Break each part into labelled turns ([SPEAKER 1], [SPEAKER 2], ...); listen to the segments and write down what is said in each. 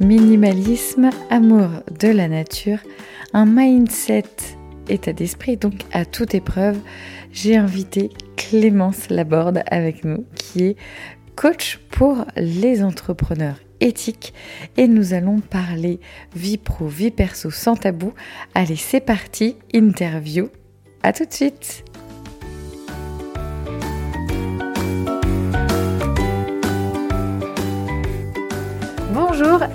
[SPEAKER 1] minimalisme, amour de la nature, un mindset, état d'esprit, donc à toute épreuve, j'ai invité Clémence Laborde avec nous, qui est coach pour les entrepreneurs éthiques et nous allons parler vie pro, vie perso sans tabou. Allez, c'est parti, interview. À tout de suite.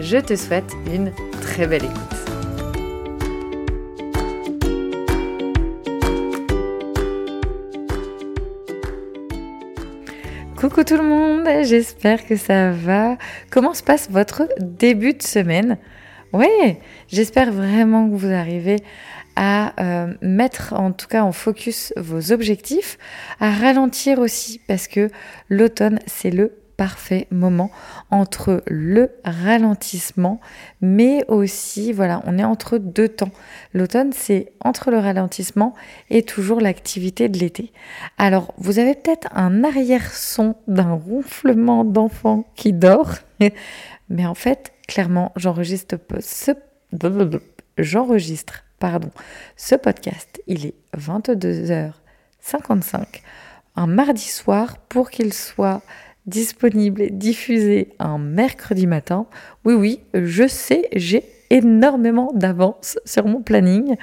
[SPEAKER 1] Je te souhaite une très belle écoute. Coucou tout le monde, j'espère que ça va. Comment se passe votre début de semaine? Ouais, j'espère vraiment que vous arrivez à euh, mettre en tout cas en focus vos objectifs, à ralentir aussi parce que l'automne c'est le parfait moment entre le ralentissement, mais aussi, voilà, on est entre deux temps. L'automne, c'est entre le ralentissement et toujours l'activité de l'été. Alors, vous avez peut-être un arrière-son d'un ronflement d'enfant qui dort, mais en fait, clairement, j'enregistre ce... J'enregistre, pardon, ce podcast. Il est 22h55, un mardi soir, pour qu'il soit disponible et diffusé un mercredi matin. Oui, oui, je sais, j'ai énormément d'avance sur mon planning.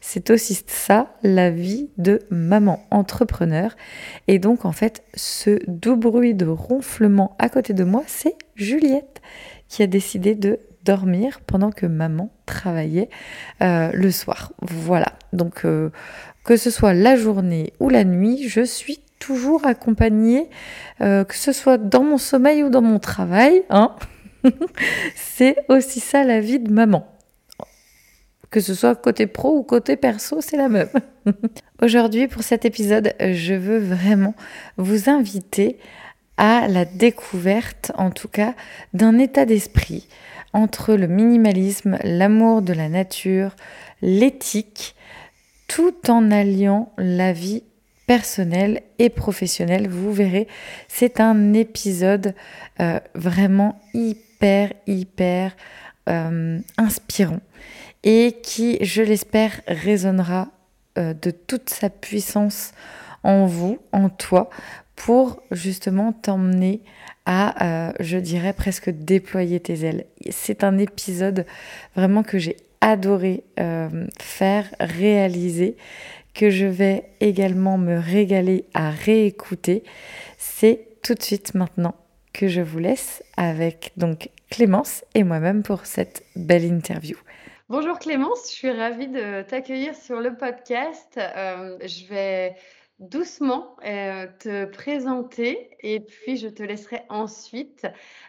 [SPEAKER 1] C'est aussi ça, la vie de maman entrepreneur. Et donc, en fait, ce doux bruit de ronflement à côté de moi, c'est Juliette qui a décidé de dormir pendant que maman travaillait euh, le soir. Voilà. Donc, euh, que ce soit la journée ou la nuit, je suis toujours accompagnée, euh, que ce soit dans mon sommeil ou dans mon travail. Hein c'est aussi ça la vie de maman. Que ce soit côté pro ou côté perso, c'est la même. Aujourd'hui, pour cet épisode, je veux vraiment vous inviter à la découverte, en tout cas, d'un état d'esprit entre le minimalisme, l'amour de la nature, l'éthique, tout en alliant la vie personnel et professionnel. Vous verrez, c'est un épisode euh, vraiment hyper, hyper euh, inspirant et qui, je l'espère, résonnera euh, de toute sa puissance en vous, en toi, pour justement t'emmener à, je dirais, presque déployer tes ailes. C'est un épisode vraiment que j'ai adoré faire, réaliser que je vais également me régaler à réécouter. C'est tout de suite maintenant que je vous laisse avec donc Clémence et moi-même pour cette belle interview. Bonjour Clémence, je suis ravie de t'accueillir sur le podcast. Euh, je vais doucement euh, te présenter et puis je te laisserai ensuite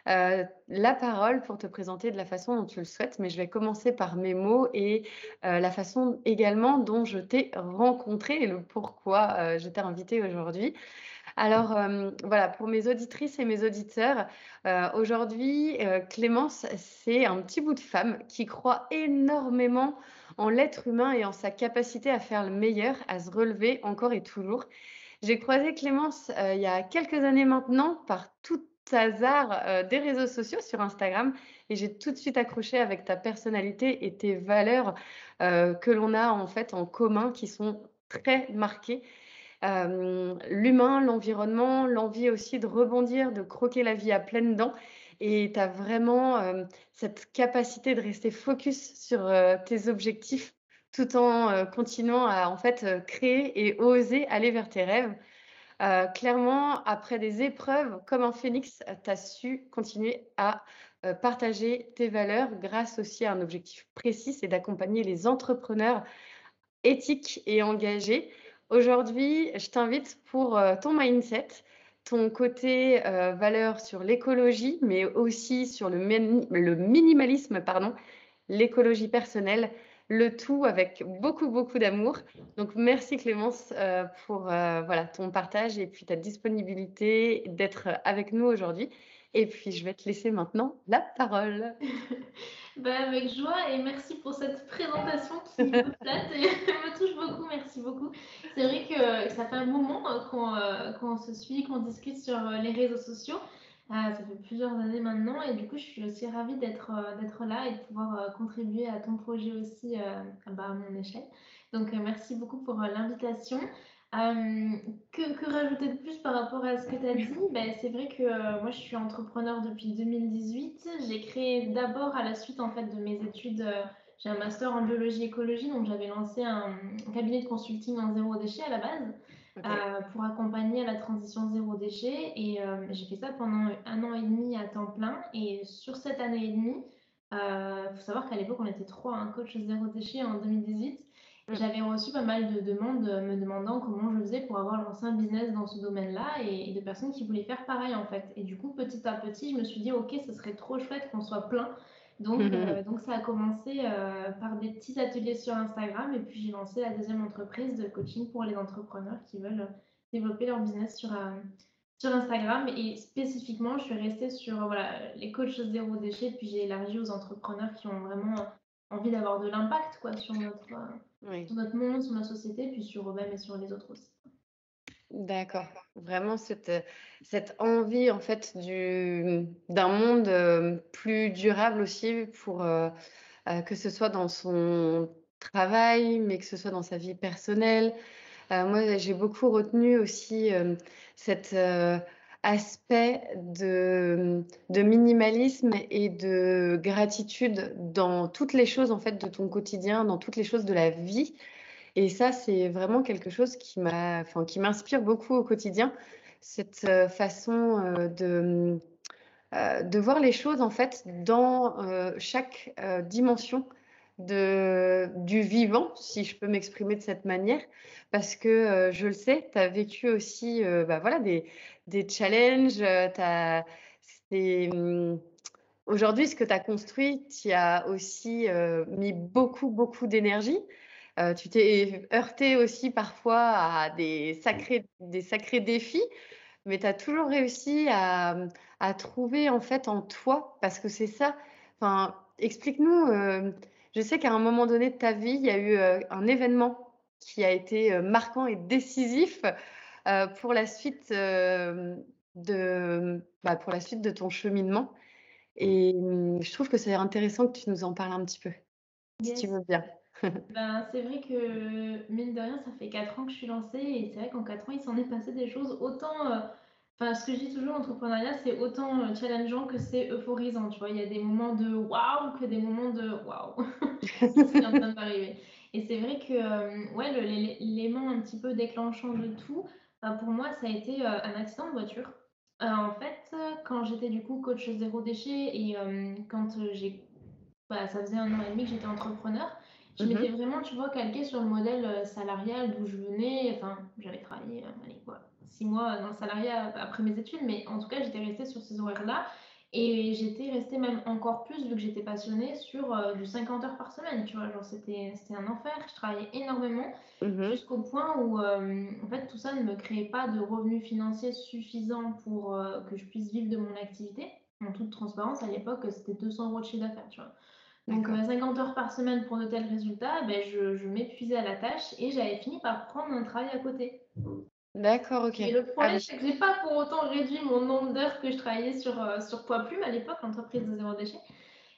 [SPEAKER 1] euh, la parole pour te présenter de la façon dont tu le souhaites. Mais je vais commencer par mes mots et euh, la façon également dont je t'ai rencontré et le pourquoi je t'ai invité aujourd'hui. Alors voilà, pour mes auditrices et mes auditeurs, aujourd'hui, Clémence, c'est un petit bout de femme qui croit énormément
[SPEAKER 2] en l'être humain et en sa capacité à faire le meilleur, à se relever encore et toujours. J'ai croisé Clémence euh, il y a quelques années maintenant par tout hasard euh, des réseaux sociaux sur Instagram et j'ai tout de suite accroché avec ta personnalité et tes valeurs euh, que l'on a en fait en commun qui sont très marquées. L'humain, l'environnement, l'envie aussi de rebondir, de croquer la vie à pleines dents. Et tu as vraiment cette capacité de rester focus sur tes objectifs tout en euh, continuant à en fait euh, créer et oser aller vers tes rêves. Euh, clairement, après des épreuves comme un phénix, tu as su continuer à partager tes valeurs grâce aussi à un objectif précis, c'est d'accompagner les entrepreneurs éthiques et engagés. Aujourd'hui, je t'invite pour ton mindset, ton côté valeur sur l'écologie, mais aussi sur le, le minimalisme, pardon, l'écologie personnelle le tout avec beaucoup, beaucoup d'amour. Donc, merci Clémence euh, pour euh, voilà, ton partage et puis ta disponibilité d'être avec nous aujourd'hui. Et puis, je vais te laisser maintenant la parole.
[SPEAKER 3] bah, avec joie et merci pour cette présentation qui me plate et me touche beaucoup. Merci beaucoup. C'est vrai que ça fait un moment euh, qu'on se suit, qu'on discute sur les réseaux sociaux. Ça fait plusieurs années maintenant et du coup, je suis aussi ravie d'être euh, là et de pouvoir euh, contribuer à ton projet aussi euh, bah, à mon échelle. Donc, merci beaucoup pour l'invitation. Que, que rajouter de plus par rapport à ce que tu as dit? Ben, C'est vrai que moi, je suis entrepreneur depuis 2018. J'ai créé d'abord à la suite en fait de mes études j'ai un master en biologie écologie, donc j'avais lancé un, cabinet de consulting en zéro déchet à la base euh, pour accompagner à la transition zéro déchet. Et euh, j'ai fait ça pendant un an et demi à temps plein. Et sur cette année et demie, il euh, faut savoir qu'à l'époque, on était trois, un coach zéro déchet en 2018. J'avais reçu pas mal de demandes me demandant comment je faisais pour avoir lancé un business dans ce domaine-là et, et, de personnes qui voulaient faire pareil en fait. Et du coup, petit à petit, je me suis dit, ok, ce serait trop chouette qu'on soit plein donc, mhm. euh, donc ça a commencé euh, par des petits ateliers sur Instagram et puis j'ai lancé la deuxième entreprise de coaching pour les entrepreneurs qui veulent développer leur business sur, euh, sur Instagram. Et spécifiquement, je suis restée sur voilà, les coachs zéro déchet, puis j'ai élargi aux entrepreneurs qui ont vraiment envie d'avoir de l'impact quoi, sur, notre, sur notre monde, sur notre société, puis sur eux-mêmes et sur les autres aussi.
[SPEAKER 2] D'accord. Vraiment cette, cette envie en fait du d'un monde euh, plus durable aussi pour euh, euh, que ce soit dans son travail, mais que ce soit dans sa vie personnelle. moi, j'ai beaucoup retenu aussi cet aspect de, minimalisme et de gratitude dans toutes les choses en fait de ton quotidien, dans toutes les choses de la vie. Et ça, c'est vraiment quelque chose qui m'a, qui m'inspire beaucoup au quotidien, cette euh, façon euh, de, euh, de voir les choses en fait dans chaque dimension de, du vivant, si je peux m'exprimer de cette manière, parce que je le sais, tu as vécu aussi bah, voilà, des, des challenges, t'as, hum, Aujourd'hui, ce que tu as construit, tu as aussi mis beaucoup, beaucoup d'énergie. Euh, tu t'es heurté aussi parfois à des sacrés, des sacrés défis, mais tu as toujours réussi à, à, trouver en fait en toi, parce que c'est ça. Enfin, explique-nous. Euh, je sais qu'à un moment donné de ta vie, il y a eu euh, un événement qui a été marquant et décisif pour la suite de, bah, pour la suite de ton cheminement. Et hum, je trouve que c'est intéressant que tu nous en parles un petit peu, si tu veux bien.
[SPEAKER 3] Ben, c'est vrai que, mine de rien, ça fait 4 ans que je suis lancée et c'est vrai qu'en 4 ans, il s'en est passé des choses autant, euh, enfin, ce que je dis toujours, l'entrepreneuriat, c'est autant euh, challengeant que c'est euphorisant, tu vois. Il y a des moments de waouh que des moments de waouh. C'est en train de m'arriver. Et c'est vrai que, euh, ouais, l'élément un petit peu déclenchant de tout, ben, pour moi, ça a été un accident de voiture. en fait, quand j'étais du coup coach zéro déchet et quand j'ai, bah, ça faisait un an et demi que j'étais entrepreneur, je mhm. m'étais vraiment, tu vois, calquée sur le modèle euh, salarial d'où je venais. Enfin, j'avais travaillé, euh, allez, quoi, six mois dans le salariat après mes études, mais en tout cas, j'étais restée sur ces horaires-là. Et j'étais restée même encore plus, vu que j'étais passionnée, sur euh, du 50 heures par semaine, tu vois. Genre, c'était un enfer. Je travaillais énormément, mhm. jusqu'au point où, en fait, tout ça ne me créait pas de revenus financiers suffisants pour que je puisse vivre de mon activité. En toute transparence, à l'époque, c'était 200 euros de chiffre d'affaires, tu vois. Donc, 50 heures par semaine pour de tels résultats, ben, je, je m'épuisais à la tâche et j'avais fini par prendre un travail à côté.
[SPEAKER 2] D'accord, ok.
[SPEAKER 3] Et le problème, c'est que j'ai pas pour autant réduit mon nombre d'heures que je travaillais sur, euh, sur Poids Plume à l'époque, l'entreprise de zéro déchet.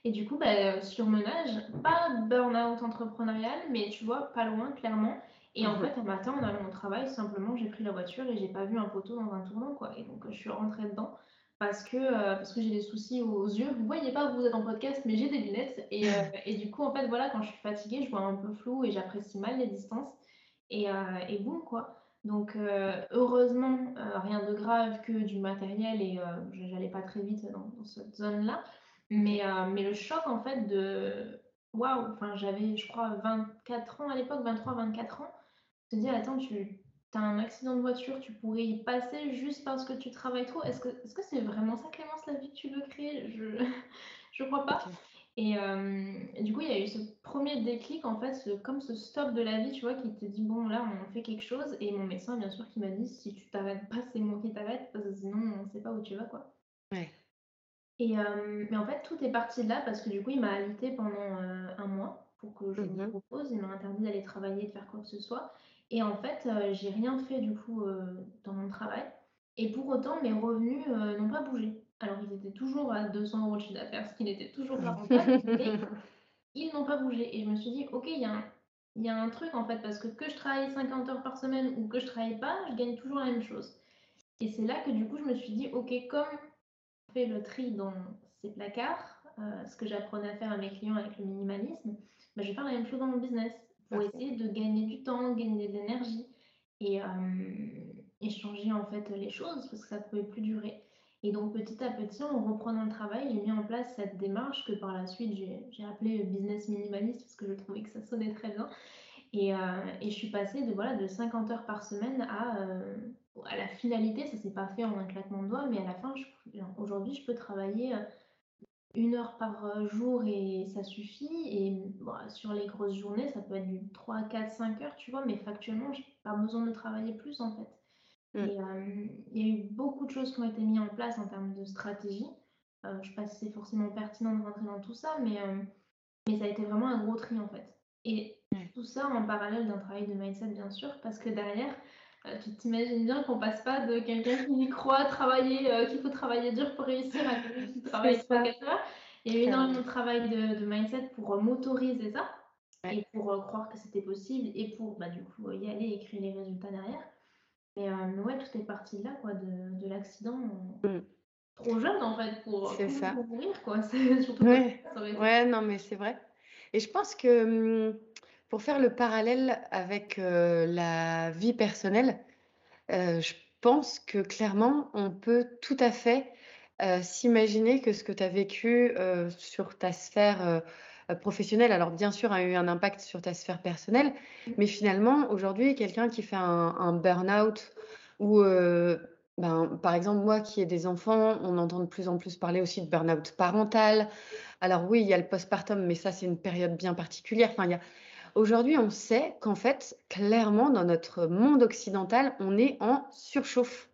[SPEAKER 3] Et du coup, bah, surmenage, pas burn-out entrepreneurial, mais tu vois, pas loin, clairement. Et en
[SPEAKER 2] Mhm.
[SPEAKER 3] fait, un matin, en allant au travail, simplement, j'ai pris la voiture et j'ai pas vu un poteau dans un tournant, quoi. Et donc, euh, je suis rentrée dedans parce que, euh, parce que j'ai des soucis aux yeux. Vous voyez pas, vous êtes en podcast, mais j'ai des lunettes. Et, euh, et du coup, en fait, voilà, quand je suis fatiguée, je vois un peu flou et j'apprécie mal les distances. Et, euh, et boum, quoi. Donc, euh, heureusement, euh, rien de grave que du matériel et euh, j'allais pas très vite dans, dans cette zone-là. Mais, mais le choc, en fait, de waouh, enfin, j'avais, je crois, 24 ans à l'époque, 23, 24 ans. Te dis, attends, tu as un accident de voiture, tu pourrais y passer juste parce que tu travailles trop. Est-ce que est-ce que c'est vraiment ça, Clémence, la vie que tu veux créer? Je je crois pas. Et, euh, et du coup, il y a eu ce premier déclic, en fait, ce- comme ce stop de la vie, tu vois, qui te dit, bon, là, on fait quelque chose. Et mon médecin, bien sûr, qui m'a dit, si tu t'arrêtes pas, c'est moi qui t'arrête, parce que sinon, on sait pas où tu vas, quoi.
[SPEAKER 2] Ouais.
[SPEAKER 3] Et euh, mais en fait, tout est parti de là, parce que du coup, il m'a alité pendant euh, un mois pour que je me
[SPEAKER 2] Mhm.
[SPEAKER 3] repose. Il m'a interdit d'aller travailler, de faire quoi que ce soit. Et en fait, j'ai rien fait, du coup, dans mon travail. Et pour autant, mes revenus n'ont pas bougé. Alors, ils étaient toujours à 200 euros de chiffre d'affaires, ce qui n'était toujours pas rentable, mais ils n'ont pas bougé. Et je me suis dit, ok, il y a un, il y a un truc en fait, parce que que je travaille 50 heures par semaine ou que je travaille pas, je gagne toujours la même chose. Et c'est là que du coup, je me suis dit, ok, comme on fait le tri dans ces placards, euh, ce que j'apprenais à faire à mes clients avec le minimalisme, bah, je vais faire la même chose dans mon business pour essayer de gagner du temps, gagner de l'énergie et, euh, et changer en fait les choses parce que ça ne pouvait plus durer. Et donc petit à petit, en reprenant le travail, j'ai mis en place cette démarche que par la suite j'ai appelée business minimaliste parce que je trouvais que ça sonnait très bien. Et, euh, je suis passée de, voilà, de 50 heures par semaine à, euh, à la finalité. Ça s'est pas fait en un claquement de doigts, mais à la fin, aujourd'hui, je peux travailler euh, une heure par jour et ça suffit. Et sur les grosses journées, ça peut être du 3, 4, 5 heures, tu vois, mais factuellement, j'ai pas besoin de travailler plus en fait.
[SPEAKER 2] Mm.
[SPEAKER 3] Et euh, il y a eu beaucoup de choses qui ont été mises en place en termes de stratégie. Euh, je sais pas si c'est forcément pertinent de rentrer dans tout ça, mais, euh, mais ça a été vraiment un gros tri en fait. Et
[SPEAKER 2] Ouais.
[SPEAKER 3] tout ça en parallèle d'un travail de mindset, bien sûr, parce que derrière, tu t'imagines bien qu'on passe pas de quelqu'un qui croit travailler, euh, qu'il faut travailler dur pour réussir à quelqu'un qui travaille
[SPEAKER 1] ça.
[SPEAKER 3] 3-4 heures. Il y a eu énormément de travail de, de mindset pour euh, m'autoriser ça
[SPEAKER 2] Ouais.
[SPEAKER 3] et pour euh, croire que c'était possible et pour bah, du coup y aller et créer les résultats derrière. Mais, euh, mais ouais, tout est parti de là, quoi, de, de l'accident.
[SPEAKER 2] Mm.
[SPEAKER 3] Trop jeune en fait pour,
[SPEAKER 2] ça.
[SPEAKER 3] mourir, quoi. C'est surtout
[SPEAKER 2] Ouais.
[SPEAKER 3] ça été
[SPEAKER 2] Ouais, non, mais c'est vrai. Et je pense que hum, pour faire le parallèle avec euh, la vie personnelle, euh, je pense que clairement, on peut tout à fait euh, s'imaginer que ce que tu as vécu sur ta sphère professionnelle, alors bien sûr, a eu un impact sur ta sphère personnelle, mais finalement, aujourd'hui, quelqu'un qui fait un, un burn-out ou, euh, ben, par exemple, moi qui ai des enfants, on entend de plus en plus parler aussi de burn-out parental. Alors oui, il y a le postpartum, mais ça, c'est une période bien particulière. Enfin, il y a... Aujourd'hui, on sait qu'en fait, clairement, dans notre monde occidental, on est en surchauffe.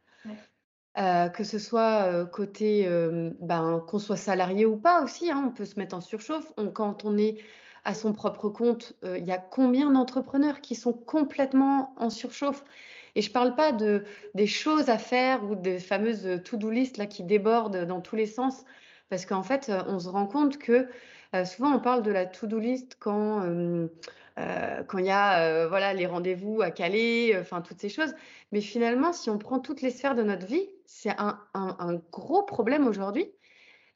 [SPEAKER 2] Euh, que ce soit euh, côté, euh, ben, qu'on soit salarié ou pas aussi, hein, on peut se mettre en surchauffe. Quand on est à son propre compte, il y a combien d'entrepreneurs qui sont complètement en surchauffe? Et je parle pas de, des choses à faire ou des fameuses to-do list là, qui débordent dans tous les sens, parce qu'en fait, on se rend compte que souvent on parle de la to-do list quand quand il y a voilà, les rendez-vous à caler, enfin toutes ces choses. Mais finalement, si on prend toutes les sphères de notre vie, c'est un, un- un gros problème aujourd'hui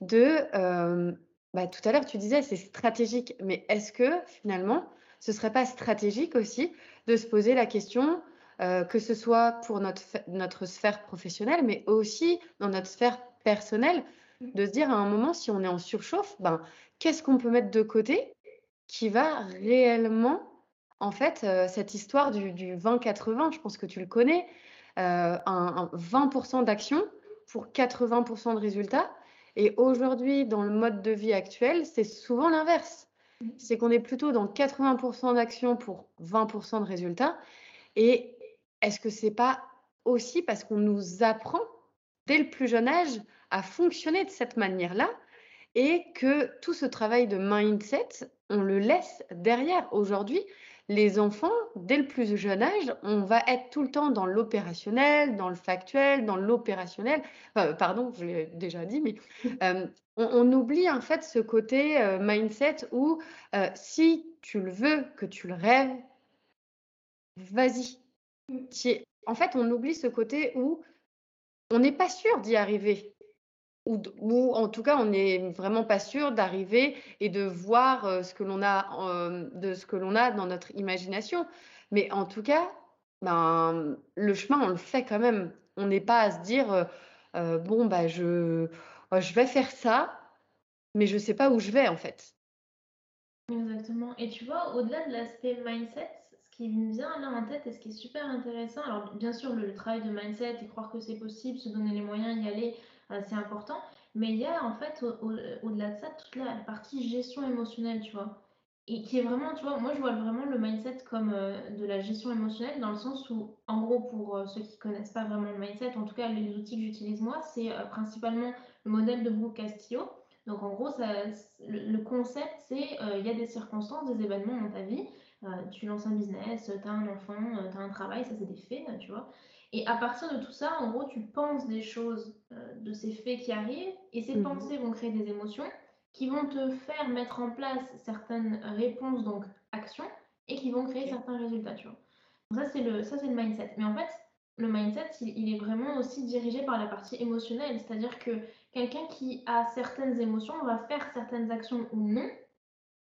[SPEAKER 2] de... euh, bah, tout à l'heure, tu disais, c'est stratégique. Mais est-ce que finalement, ce serait pas stratégique aussi de se poser la question, euh, que ce soit pour notre, notre sphère professionnelle, mais aussi dans notre sphère personnelle, de se dire à un moment, si on est en surchauffe, ben, qu'est-ce qu'on peut mettre de côté qui va réellement, en fait, euh, cette histoire du, du 20-80, je pense que tu le connais, un, un 20% d'action pour 80% de résultats. Et aujourd'hui, dans le mode de vie actuel, c'est souvent l'inverse. C'est qu'on est plutôt dans 80% d'action pour 20% de résultats. Et est-ce que c'est pas aussi parce qu'on nous apprend dès le plus jeune âge à fonctionner de cette manière-là et que tout ce travail de mindset, on le laisse derrière. Aujourd'hui, les enfants, dès le plus jeune âge, on va être tout le temps dans l'opérationnel, dans le factuel, dans l'opérationnel. pardon, je l'ai déjà dit, mais euh, on, oublie en fait ce côté euh, mindset où euh, si tu le veux, que tu le rêves, vas-y. En fait, on oublie ce côté où on n'est pas sûr d'y arriver ou, en tout cas, on n'est vraiment pas sûr d'arriver et de voir euh, ce que l'on a, euh, de ce que l'on a dans notre imagination. Mais en tout cas, ben, le chemin, on le fait quand même. On n'est pas à se dire, euh, bon, bah, je, je vais faire ça, mais je ne sais pas où je vais en fait.
[SPEAKER 3] Exactement. Et tu vois, au-delà de l'aspect mindset, ce qui me vient là en tête et ce qui est super intéressant, alors bien sûr, le travail de mindset et croire que c'est possible, se donner les moyens, y aller, c'est important. Mais il y a en fait, au-delà de ça, toute la partie gestion émotionnelle, tu vois. Et qui est vraiment, tu vois, moi je vois vraiment le mindset comme euh, de la gestion émotionnelle dans le sens où, en gros, pour euh, ceux qui connaissent pas vraiment le mindset, en tout cas les outils que j'utilise moi, c'est euh, principalement le modèle de Brooke Castillo. Donc en gros, ça, le, concept, c'est il y a des circonstances, des événements dans ta vie. tu lances un business, tu as un enfant, tu as un travail, ça c'est des faits, tu vois. Et à partir de tout ça, en gros, tu penses des choses euh, de ces faits qui arrivent, et ces mhm. pensées vont créer des émotions qui vont te faire mettre en place certaines réponses, donc actions, et qui vont créer certains résultats, tu vois. Donc ça, c'est le, ça, c'est le mindset. Mais en fait, le mindset, il, est vraiment aussi dirigé par la partie émotionnelle, c'est-à-dire que quelqu'un qui a certaines émotions va faire certaines actions ou non,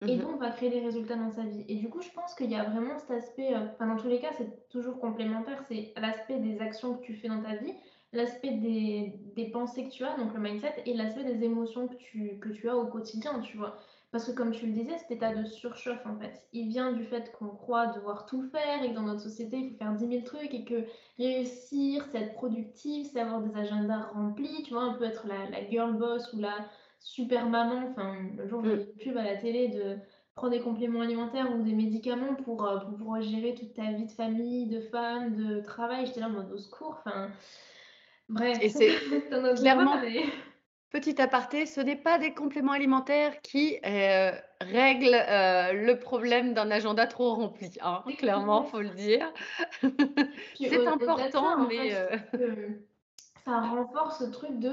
[SPEAKER 3] et mmh donc va créer des résultats dans sa vie. Et du coup, je pense qu'il y a vraiment cet aspect, euh, enfin dans tous les cas, c'est toujours complémentaire, c'est l'aspect des actions que tu fais dans ta vie, l'aspect des, des, pensées que tu as, donc le mindset, et l'aspect des émotions que tu, que tu as au quotidien, tu vois. Parce que comme tu le disais, cet état de surchauffe, en fait, il vient du fait qu'on croit devoir tout faire et que dans notre société, il faut faire 10 000 trucs et que réussir, c'est être productif, c'est avoir des agendas remplis, tu vois, un peu être la, la girl boss ou la super maman. Enfin, le jour où j'ai mm. une pub à la télé de prendre des compléments alimentaires ou des médicaments pour, euh, pour pouvoir gérer toute ta vie de famille, de femme, de travail. J'étais là en mode au secours. Enfin, bref.
[SPEAKER 2] Et c'est clairement. Petit aparté, ce n'est pas des compléments alimentaires qui euh, règlent euh, le problème d'un agenda trop rempli. Hein. Clairement, faut le dire. C'est important, mais
[SPEAKER 3] ça renforce ce truc de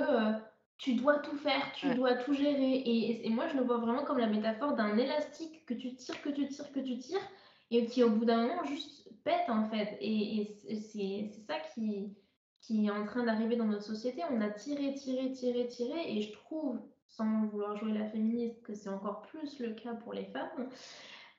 [SPEAKER 3] tu dois tout faire, tu dois tout gérer. Et, moi, je le vois vraiment comme la métaphore d'un élastique que tu tires, que tu tires, que tu tires, et qui au bout d'un moment juste pète en fait. Et, c'est ça qui, qui est en train d'arriver dans notre société. On a tiré, tiré, tiré, tiré, et je trouve, sans vouloir jouer la féministe, que c'est encore plus le cas pour les femmes.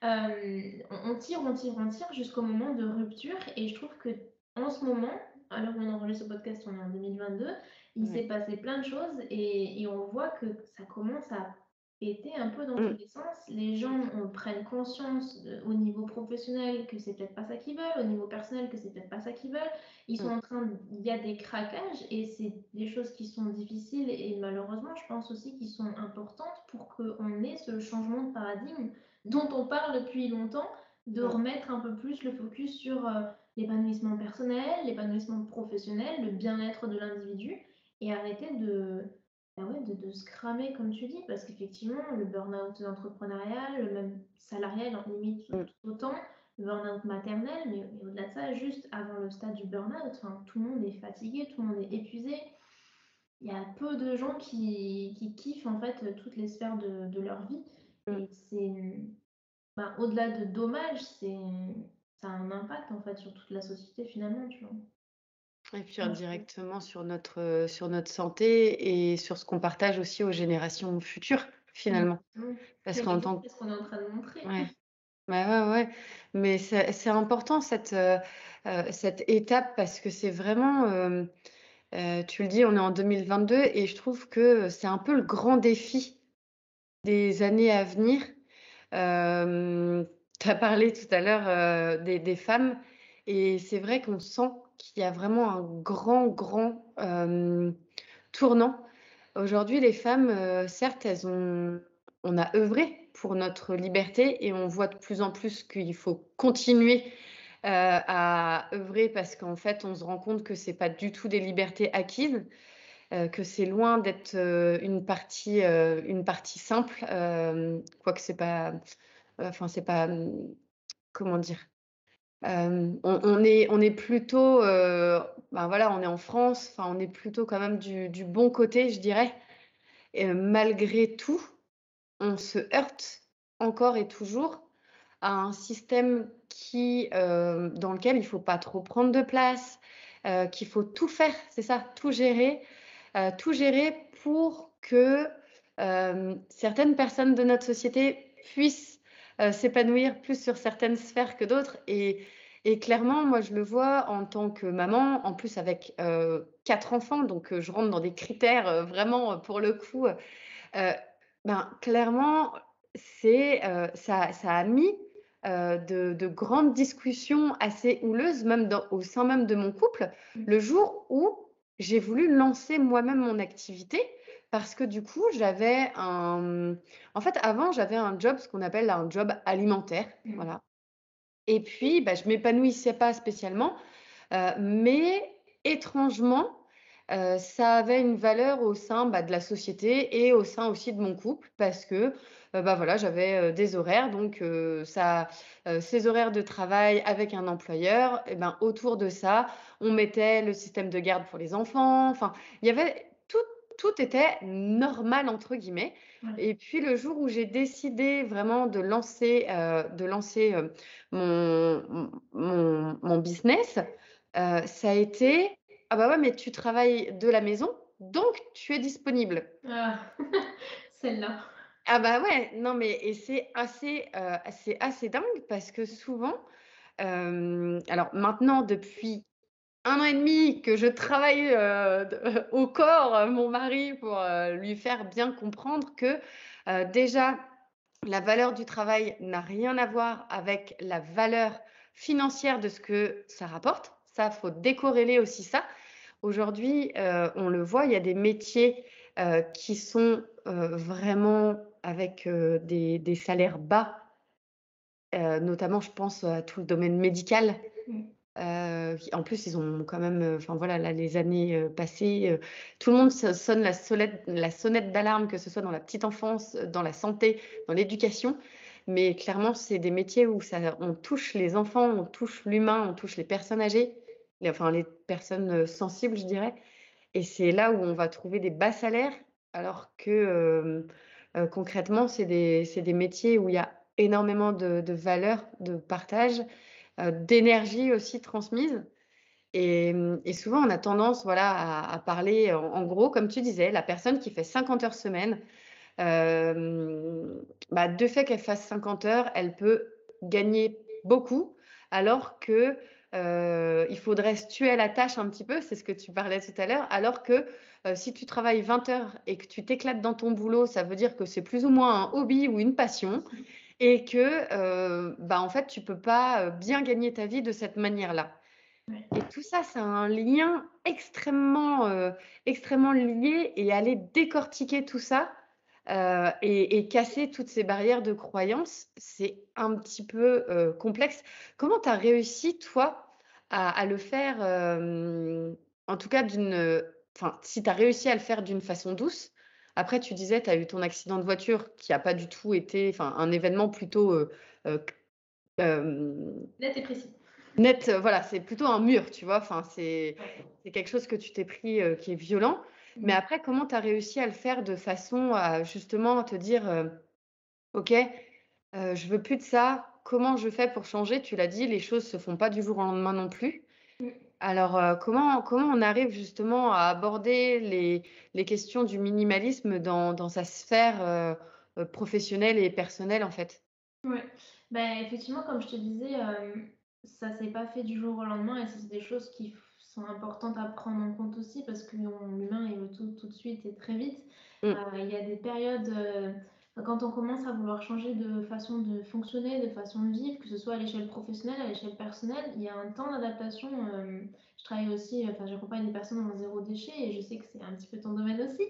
[SPEAKER 3] Euh, on tire, on tire, on tire jusqu'au moment de rupture, et je trouve que en ce moment, alors on enregistre ce podcast, on est en 2022, il s'est passé plein de choses et, on voit que ça commence à péter un peu dans mmh. tous les sens. Les gens prennent conscience au niveau professionnel que c'est peut-être pas ça qu'ils veulent, au niveau personnel que c'est peut-être pas ça qu'ils veulent. Ils sont mmh. en train, il y a des craquages et c'est des choses qui sont difficiles et malheureusement, je pense aussi qu'ils sont importantes pour qu'on ait ce changement de paradigme dont on parle depuis longtemps, de remettre un peu plus le focus sur euh, l'épanouissement personnel, l'épanouissement professionnel, le bien-être de l'individu et arrêter de, bah ouais, de, de, se cramer, comme tu dis, parce qu'effectivement, le burn-out entrepreneurial, le même salarial, en limite mm. tout autant, le burn-out maternel, mais, au-delà de ça, juste avant le stade du burn-out, tout le monde est fatigué, tout le monde est épuisé. Il y a peu de gens qui, qui kiffent en fait toutes les sphères de, de leur vie. Mm. Et c'est, bah, au-delà de dommage, c'est, ça a un impact en fait sur toute la société finalement, tu vois.
[SPEAKER 2] Et puis indirectement sur notre, sur notre santé et sur ce qu'on partage aussi aux générations futures, finalement.
[SPEAKER 3] Parce qu'en tant que... ce qu'on est en train de montrer.
[SPEAKER 2] Ouais. Bah, ouais, ouais. Mais c'est important cette, euh, cette étape parce que c'est vraiment, euh, tu le dis, on est en 2022 et je trouve que c'est un peu le grand défi des années à venir. tu as parlé tout à l'heure des, des femmes et c'est vrai qu'on sent qu'il y a vraiment un grand, grand tournant. Aujourd'hui, les femmes, certes, elles ont, on a œuvré pour notre liberté et on voit de plus en plus qu'il faut continuer à œuvrer parce qu'en fait, on se rend compte que c'est pas du tout des libertés acquises. que c'est loin d'être une partie, une partie simple, quoique c'est pas, enfin c'est pas, comment dire? On, on est, plutôt, ben voilà, on est en France, enfin on est plutôt quand même du, bon côté, je dirais. Et malgré tout, on se heurte encore et toujours à un système qui, dans lequel il ne faut pas trop prendre de place, qu'il faut tout faire, c'est ça, tout gérer, tout gérer pour que certaines personnes de notre société puissent s'épanouir plus sur certaines sphères que d'autres. Et, clairement, moi, je le vois en tant que maman, en plus avec quatre enfants, donc je rentre dans des critères vraiment pour le coup. ben, clairement, c'est ça, ça a mis de, grandes discussions assez houleuses, même au sein même de mon couple, mmh. le jour où j'ai voulu lancer moi-même mon activité parce que du coup, j'avais un... En fait, avant, j'avais un job, ce qu'on appelle un job alimentaire, mmh. voilà. Et puis, bah, je m'épanouissais pas spécialement, mais étrangement, ça avait une valeur au sein bah, de la société et au sein aussi de mon couple parce que bah, voilà, j'avais des horaires, donc ça, ces horaires de travail avec un employeur, et ben, autour de ça, on mettait le système de garde pour les enfants. Enfin, il y avait tout, était normal entre guillemets. Et puis le jour où j'ai décidé vraiment de lancer, de lancer mon, mon, mon, business, ça a été ah bah ouais, mais tu travailles de la maison, donc tu es disponible.
[SPEAKER 3] Ah, celle-là.
[SPEAKER 2] Ah bah ouais, non mais et c'est assez, euh, assez dingue parce que souvent, euh, alors maintenant depuis un an et demi que je travaille euh, au corps mon mari pour lui faire bien comprendre que déjà la valeur du travail n'a rien à voir avec la valeur financière de ce que ça rapporte. Ça, faut décorréler aussi ça. Aujourd'hui, on le voit, il y a des métiers qui sont vraiment avec des, salaires bas, notamment je pense à tout le domaine médical. Mmh. en plus, ils ont quand même, enfin voilà, les années passées, tout le monde sonne la sonnette, la sonnette d'alarme, que ce soit dans la petite enfance, dans la santé, dans l'éducation. Mais clairement, c'est des métiers où ça, on touche les enfants, on touche l'humain, on touche les personnes âgées, enfin les personnes sensibles, je dirais. Et c'est là où on va trouver des bas salaires, alors que concrètement, c'est des, des, métiers où il y a énormément de, de valeur, de partage, d'énergie aussi transmise. Et, souvent, on a tendance voilà, à, parler, en, gros, comme tu disais, la personne qui fait 50 heures semaine, bah, de fait qu'elle fasse 50 heures, elle peut gagner beaucoup, alors que il faudrait se tuer à la tâche un petit peu, c'est ce que tu parlais tout à l'heure, alors que si tu travailles 20 heures et que tu t'éclates dans ton boulot, ça veut dire que c'est plus ou moins un hobby ou une passion et que bah, en fait, tu peux pas bien gagner ta vie de cette manière-là. Et tout ça, c'est un lien extrêmement, extrêmement lié et aller décortiquer tout ça et, et, casser toutes ces barrières de croyance, c'est un petit peu complexe. Comment tu as réussi, toi, à, le faire, en tout cas, d'une. Enfin, si tu as réussi à le faire d'une façon douce, après, tu disais, tu as eu ton accident de voiture qui n'a pas du tout été, enfin, un événement plutôt.
[SPEAKER 3] Net et précis.
[SPEAKER 2] Net, voilà, c'est plutôt un mur, tu vois. Enfin, c'est quelque chose que tu t'es pris qui est violent. Mais mmh. après, comment tu as réussi à le faire de façon à justement te dire, OK, je veux plus de ça, comment je fais pour changer? Tu l'as dit, les choses se font pas du jour au lendemain non plus. Alors, euh, comment, comment on arrive justement à aborder les, les questions du minimalisme dans, dans sa sphère euh, euh, professionnelle et personnelle, en fait?
[SPEAKER 3] Oui, ben, effectivement, comme je te disais, ça s'est pas fait du jour au lendemain et c'est des choses qui sont importantes à prendre en compte aussi parce que l'humain, veut tout tout de suite et très vite. Mmh. Il y a des périodes quand on commence à vouloir changer de façon de fonctionner, de façon de vivre, que ce soit à l'échelle professionnelle, à l'échelle personnelle, il y a un temps d'adaptation. Euh, je travaille aussi, enfin, j'accompagne des personnes dans zéro déchet et je sais que c'est un petit peu ton domaine aussi.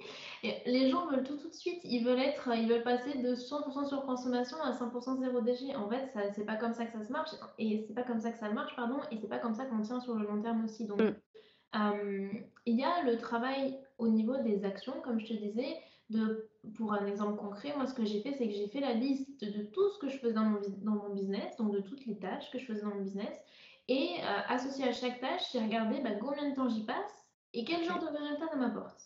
[SPEAKER 3] Et les gens veulent tout tout de suite. Ils veulent être, ils veulent passer de 100% sur consommation à 100% zéro déchet. En fait, ça, c'est pas comme ça que ça se marche et c'est pas comme ça que ça marche, pardon, et c'est pas comme ça qu'on tient sur le long terme aussi. Donc, mm. il y a le travail au niveau des actions, comme je te disais, de, pour un exemple concret, moi, ce que j'ai fait, c'est que j'ai fait la liste de tout ce que je faisais dans mon, dans mon business, donc de toutes les tâches que je faisais dans mon business. Et euh, associé à chaque tâche, j'ai regardé bah, combien de temps j'y passe et quel genre de résultat ça m'apporte.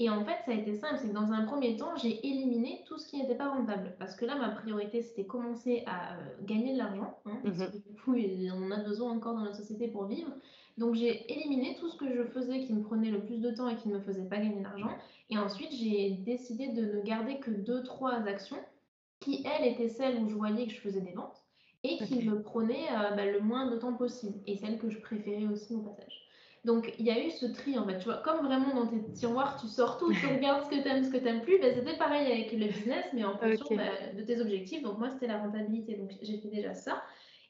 [SPEAKER 3] Et en fait, ça a été simple, c'est que dans un premier temps, j'ai éliminé tout ce qui n'était pas rentable. Parce que là, ma priorité, c'était commencer à euh, gagner de l'argent. Hein, parce mhm. que du coup, on a besoin encore dans notre société pour vivre. Donc, j'ai éliminé tout ce que je faisais qui me prenait le plus de temps et qui ne me faisait pas gagner d'argent. Et ensuite, j'ai décidé de ne garder que deux, trois actions qui, elles, étaient celles où je voyais que je faisais des ventes et qui me prenaient euh, bah, le moins de temps possible. Et celles que je préférais aussi au passage. Donc, il y a eu ce tri, en fait, tu vois, comme vraiment dans tes tiroirs, tu sors tout, tu regardes ce que tu aimes, ce que tu n'aimes plus, ben, c'était pareil avec le business, mais en fonction bah, de tes objectifs. Donc, moi, c'était la rentabilité, donc j'ai fait déjà ça.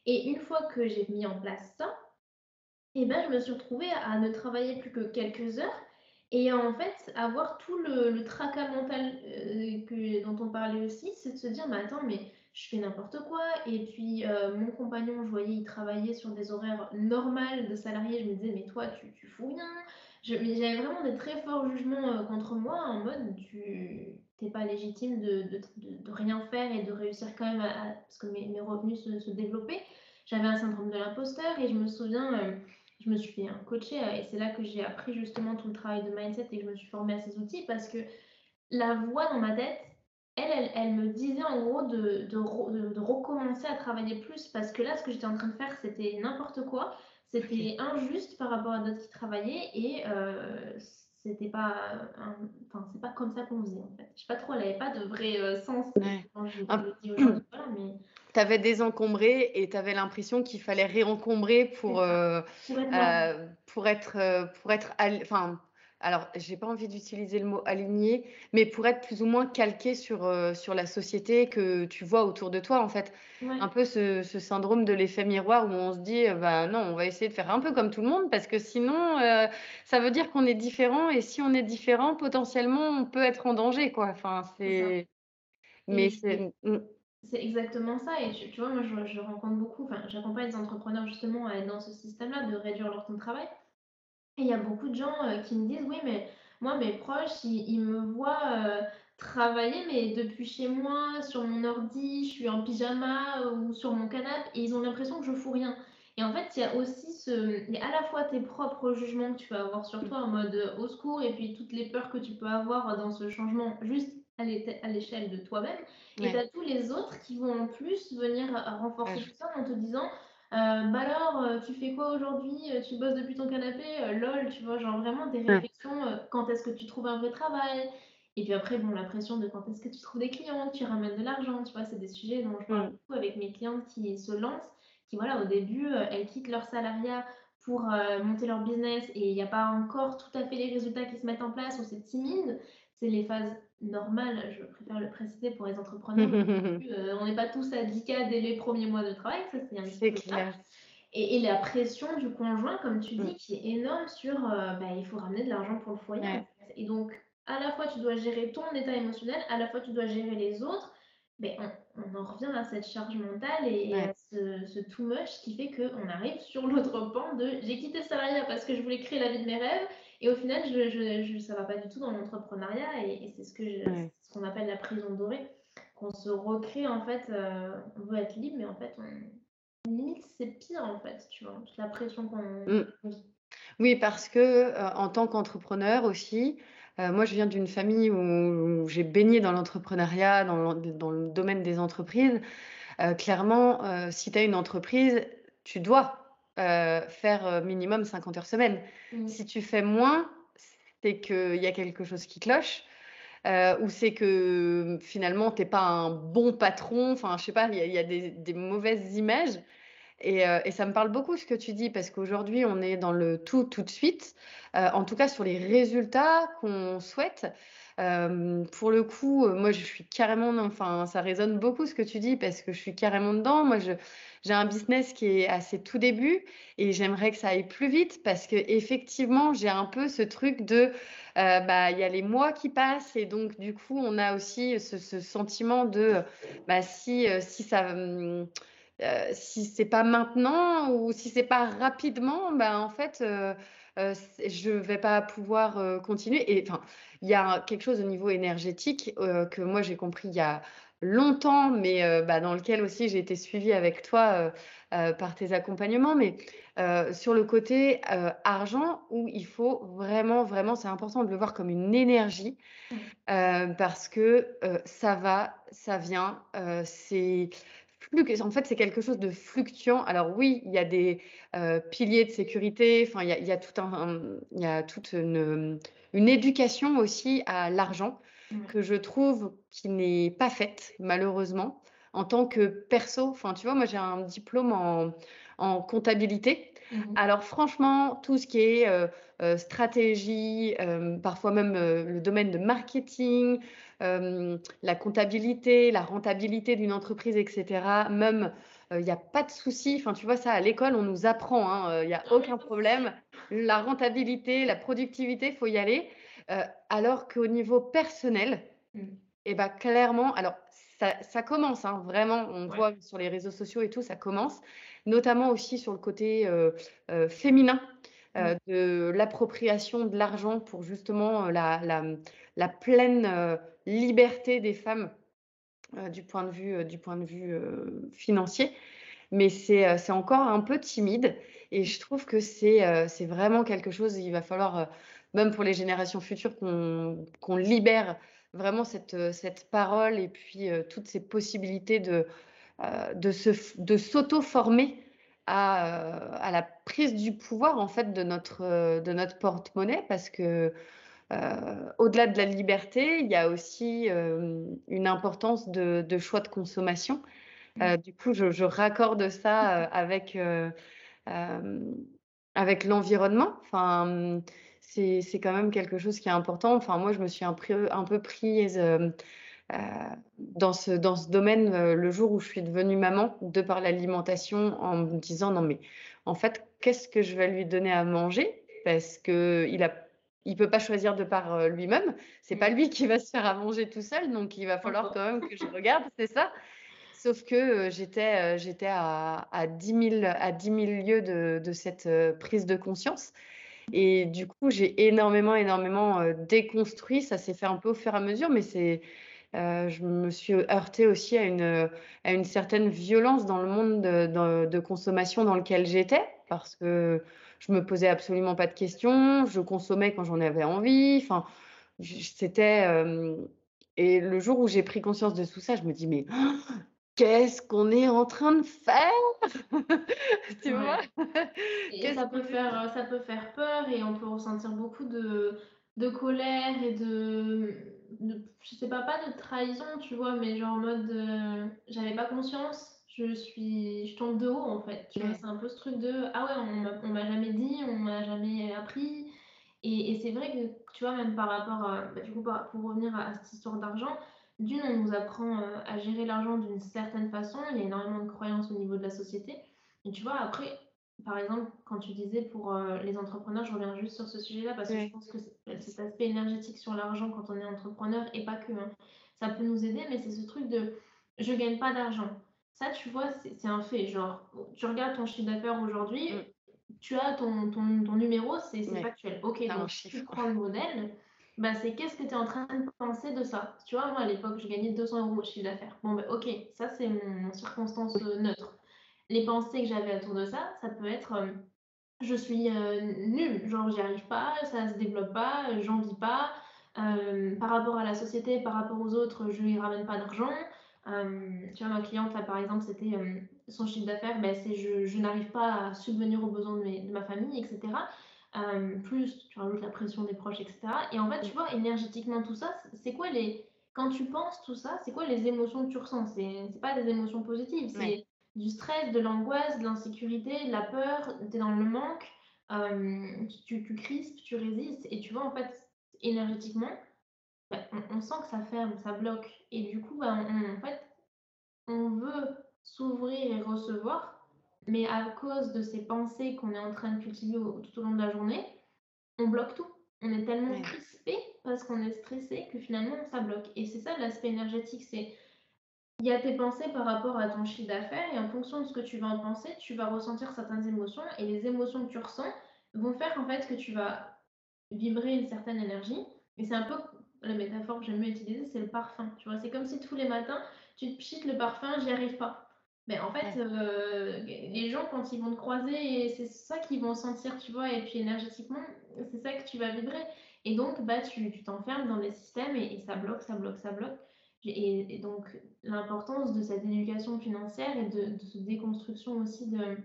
[SPEAKER 3] Et une fois que j'ai mis en place ça, et ben, je me suis retrouvée à ne travailler plus que quelques heures et en fait, avoir tout le, tracas mental euh, dont on parlait aussi, c'est de se dire, mais attends, mais je fais n'importe quoi. Et puis, euh, mon compagnon, je voyais, il travaillait sur des horaires normales de salariés. Je me disais, mais toi, tu, tu fous rien. J'avais vraiment des très forts jugements euh, contre moi en mode, tu n'es pas légitime de, de, de, rien faire et de réussir quand même, à, parce que mes, revenus se, développaient. J'avais un syndrome de l'imposteur et je me souviens, je me suis fait un coacher et c'est là que j'ai appris justement tout le travail de mindset et que je me suis formée à ces outils parce que la voix dans ma tête, elle, elle, me disait en gros de, de, recommencer à travailler plus parce que là, ce que j'étais en train de faire, c'était n'importe quoi. C'était injuste par rapport à d'autres qui travaillaient et euh, c'était pas, enfin, c'est pas comme ça qu'on faisait en fait. Je sais pas trop, elle avait pas de vrai euh, sens quand je, le dis aujourd'hui.
[SPEAKER 2] mais... Tu avais désencombré et tu avais l'impression qu'il fallait réencombrer pour, euh, pour être, pour être, pour être, enfin alors j'ai pas envie d'utiliser le mot aligné, mais pour être plus ou moins calqué sur, euh, sur la société que tu vois autour de toi, en fait. Un peu ce, syndrome de l'effet miroir où on se dit, euh, bah non, on va essayer de faire un peu comme tout le monde parce que sinon, euh, ça veut dire qu'on est différent et si on est différent, potentiellement, on peut être en danger, quoi. Enfin, c'est.
[SPEAKER 3] Mais c'est. C'est exactement ça. Et tu, vois, moi, je, rencontre beaucoup, enfin, j'accompagne des entrepreneurs justement à être dans ce système-là, de réduire leur temps de travail. Et il y a beaucoup de gens euh, qui me disent, oui, mais moi, mes proches, ils, me voient euh, travailler, mais depuis chez moi, sur mon ordi, je suis en pyjama euh, ou sur mon canapé, et ils ont l'impression que je fous rien. Et en fait, il y a aussi ce, à la fois tes propres jugements que tu vas avoir sur toi en mode au secours, et puis toutes les peurs que tu peux avoir dans ce changement juste à l'échelle de toi-même. Et tu as tous les autres qui vont en plus venir renforcer tout ça en te disant, euh, bah alors, euh, tu fais quoi aujourd'hui? Euh, tu bosses depuis ton canapé? lol, tu vois? Genre vraiment des réflexions, quand est-ce que tu trouves un vrai travail? Et puis après, bon, la pression de quand est-ce que tu trouves des clients, tu ramènes de l'argent, tu vois? C'est des sujets dont je parle beaucoup avec mes clientes qui se lancent, qui voilà, au début, elles quittent leur salariat pour, monter leur business et il n'y a pas encore tout à fait les résultats qui se mettent en place ou c'est timide. C'est les phases normales, je préfère le préciser pour les entrepreneurs. Euh, on n'est pas tous à 10 dès les premiers mois de travail, ça c'est un
[SPEAKER 2] petit peu clair.
[SPEAKER 3] Et, et, la pression du conjoint, comme tu dis, mm. qui est énorme sur euh, bah, il faut ramener de l'argent pour le foyer. Et donc, à la fois, tu dois gérer ton état émotionnel, à la fois, tu dois gérer les autres. Mais on, en revient à cette charge mentale et, à ce, ce, too much qui fait qu'on arrive sur l'autre pan de j'ai quitté salariat parce que je voulais créer la vie de mes rêves et au final, je, je, ça ne va pas du tout dans l'entrepreneuriat et, c'est ce que ce qu'on appelle la prison dorée, qu'on se recrée en fait, euh, on veut être libre, mais en fait, on, limite c'est pire en fait, tu vois, toute la pression qu'on mmh.
[SPEAKER 2] Oui, parce que euh, en tant qu'entrepreneur aussi, euh, moi je viens d'une famille où, j'ai baigné dans l'entrepreneuriat, dans, dans, le domaine des entreprises. clairement, si tu as une entreprise, tu dois euh, faire euh, minimum 50 heures semaine. Mmh. Si tu fais moins, c'est qu'il y a quelque chose qui cloche. Euh, ou c'est que finalement, tu n'es pas un bon patron. Enfin, je sais pas, il y a, des, mauvaises images. Et, ça me parle beaucoup ce que tu dis, parce qu'aujourd'hui, on est dans le tout tout de suite, en tout cas sur les résultats qu'on souhaite. Pour le coup, moi, je suis carrément, enfin, ça résonne beaucoup ce que tu dis, parce que je suis carrément dedans. Moi, j'ai un business qui est assez tout début et j'aimerais que ça aille plus vite parce que effectivement, j'ai un peu ce truc de euh, bah il y a les mois qui passent et donc du coup, on a aussi ce, sentiment de bah si euh, si ça euh, si c'est pas maintenant ou si c'est pas rapidement, bah en fait euh, je ne vais pas pouvoir euh, continuer. Et enfin, il y a quelque chose au niveau énergétique euh, que moi j'ai compris il y a longtemps, mais bah, dans lequel aussi j'ai été suivie avec toi par tes accompagnements. Mais sur le côté argent, où il faut vraiment, vraiment, c'est important de le voir comme une énergie mmh. parce que ça va, ça vient, c'est en fait, c'est quelque chose de fluctuant. Alors oui, il y a des euh, piliers de sécurité, enfin, il y a, il y a tout un, il y a toute une, une éducation aussi à l'argent que je trouve qui n'est pas faite, malheureusement, en tant que perso. Enfin, tu vois, moi, j'ai un diplôme en, en comptabilité. Mmh Alors franchement, tout ce qui est euh, euh, stratégie, parfois même le domaine de marketing, la comptabilité, la rentabilité d'une entreprise, etc. Même, il n'y a pas de souci. Enfin, tu vois, ça, à l'école, on nous apprend. Hein, il n'y a aucun problème. La rentabilité, la productivité, il faut y aller. alors qu'au niveau personnel, mmh. eh ben, clairement, alors ça, ça commence, hein, vraiment, on voit sur les réseaux sociaux et tout, ça commence, notamment aussi sur le côté féminin. Mmh. de l'appropriation de l'argent pour justement la, la, la pleine liberté des femmes du point de vue, du point de vue financier. Mais c'est encore un peu timide et je trouve que c'est vraiment quelque chose, il va falloir, même pour les générations futures, qu'on libère vraiment cette, cette parole et puis toutes ces possibilités de, de s'auto-former à, à, la prise du pouvoir en fait de notre, de notre porte-monnaie parce que euh, au-delà de la liberté, il y a aussi euh, une importance de, choix de consommation. Euh, du coup, je, raccorde ça avec, avec l'environnement. Enfin, c'est, quand même quelque chose qui est important. Enfin, moi, je me suis un, un peu prise dans, ce, dans ce domaine le jour où je suis devenue maman, de par l'alimentation, en me disant non, mais en fait, qu'est-ce que je vais lui donner à manger? Parce qu'il a il peut pas choisir de par euh, lui-même. C'est pas mmh. lui qui va se faire à manger tout seul, donc il va falloir quand même que je regarde, c'est ça? Sauf que euh, j'étais, euh, j'étais à, à, 10 000, à 10 lieues de, de cette prise de conscience. Et du coup, j'ai énormément, énormément déconstruit. Ça s'est fait un peu au fur et à mesure, mais c'est, je me suis heurtée aussi à une, à une certaine violence dans le monde de, de consommation dans lequel j'étais, parce que je me posais absolument pas de questions, je consommais quand j'en avais envie. Enfin, c'était. Euh, et le jour où j'ai pris conscience de tout ça, je me dis, mais qu'est-ce qu'on est en train de faire?
[SPEAKER 3] Tu vois? Et ça peut, faire, ça peut faire peur et on peut ressentir beaucoup de, de colère et de, de, Je sais pas, pas de trahison, tu vois, mais genre en mode. J'avais pas conscience je suis, je tombe de haut en fait. Tu vois, c'est un peu ce truc de ah ouais, on m'a jamais dit, on m'a jamais appris. Et, et c'est vrai que tu vois, même par rapport à, bah, du coup, pour revenir à, cette histoire d'argent, d'une, on nous apprend euh, à gérer l'argent d'une certaine façon. Il y a énormément de croyances au niveau de la société. Et tu vois, après, par exemple, quand tu disais pour euh, les entrepreneurs, je reviens juste sur ce sujet-là parce que je pense que cet aspect énergétique sur l'argent quand on est entrepreneur et pas que, hein, ça peut nous aider, mais c'est ce truc de je gagne pas d'argent. Ça, tu vois, c'est un fait. Genre, tu regardes ton chiffre d'affaires aujourd'hui, mm. tu as ton, ton, numéro, c'est factuel. Ok, donc tu prends le modèle, bah, c'est qu'est-ce que tu es en train de penser de ça? Tu vois, moi à l'époque, je gagnais 200 euros au chiffre d'affaires. Bon, bah, ok, ça c'est mon circonstance euh, neutre. Les pensées que j'avais autour de ça, ça peut être euh, je suis euh, nulle, genre j'y arrive pas, ça se développe pas, j'en vis pas. par rapport à la société, par rapport aux autres, je lui ramène pas d'argent. Euh, tu vois, ma cliente, là, par exemple, c'était euh, son chiffre d'affaires, ben, c'est je, je n'arrive pas à subvenir aux besoins de, de ma famille, etc. Euh, plus tu rajoutes la pression des proches, etc. Et en fait, tu vois, énergétiquement, tout ça, c'est quoi les. Quand tu penses tout ça, c'est quoi les émotions que tu ressens? C'est pas des émotions positives, c'est du stress, de l'angoisse, de l'insécurité, de la peur, tu es dans le manque, tu, tu crispes, tu résistes. Et tu vois, en fait, énergétiquement, bah, on, sent que ça ferme, ça bloque. Et du coup, bah, on, en fait, on veut s'ouvrir et recevoir, mais à cause de ces pensées qu'on est en train de cultiver tout au long de la journée, on bloque tout. On est tellement crispé parce qu'on est stressé que finalement, ça bloque. Et c'est ça l'aspect énergétique, c'est il y a tes pensées par rapport à ton chiffre d'affaires et en fonction de ce que tu vas en penser, tu vas ressentir certaines émotions et les émotions que tu ressens, vont faire en fait que tu vas vibrer une certaine énergie. Et c'est un peu la métaphore que j'aime mieux utiliser, c'est le parfum. Tu vois, c'est comme si tous les matins, tu te pchites le parfum, j'y arrive pas. Mais en fait, euh, les gens, quand ils vont te croiser, c'est ça qu'ils vont sentir, tu vois, et puis énergétiquement, c'est ça que tu vas vibrer. Et donc, bah, tu t'enfermes dans des systèmes et, ça bloque, ça bloque, ça bloque. Et, donc, l'importance de cette éducation financière et de, de cette déconstruction aussi de,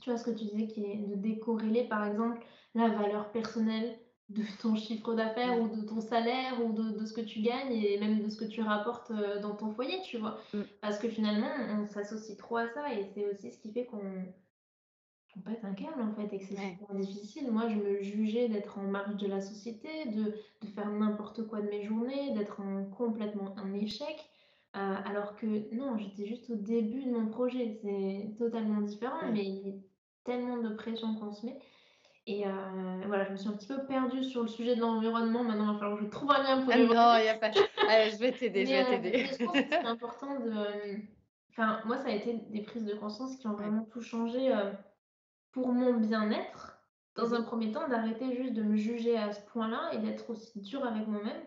[SPEAKER 3] tu vois, ce que tu disais, qui est de décorréler, par exemple, la valeur personnelle de ton chiffre d'affaires ou de ton salaire ou de, de, ce que tu gagnes et même de ce que tu rapportes euh, dans ton foyer, tu vois. Mm. Parce que finalement, on s'associe trop à ça et c'est aussi ce qui fait qu'on pète un câble en fait et que c'est super difficile. Moi, je me jugeais d'être en marge de la société, de, de faire n'importe quoi de mes journées, d'être en complètement un échec. Euh, alors que non, j'étais juste au début de mon projet. C'est totalement différent, mais il y a tellement de pression qu'on se met. Et euh, voilà, je me suis un petit peu perdue sur le sujet de l'environnement. Maintenant, il va falloir que je trouve un lien pour
[SPEAKER 2] ah Non, il n'y a pas. Allez, je vais t'aider, je vais euh, t'aider.
[SPEAKER 3] je pense que c'est important de. Enfin, moi, ça a été des prises de conscience qui ont vraiment tout changé euh, pour mon bien-être. Dans un premier temps, d'arrêter juste de me juger à ce point-là et d'être aussi dure avec moi-même.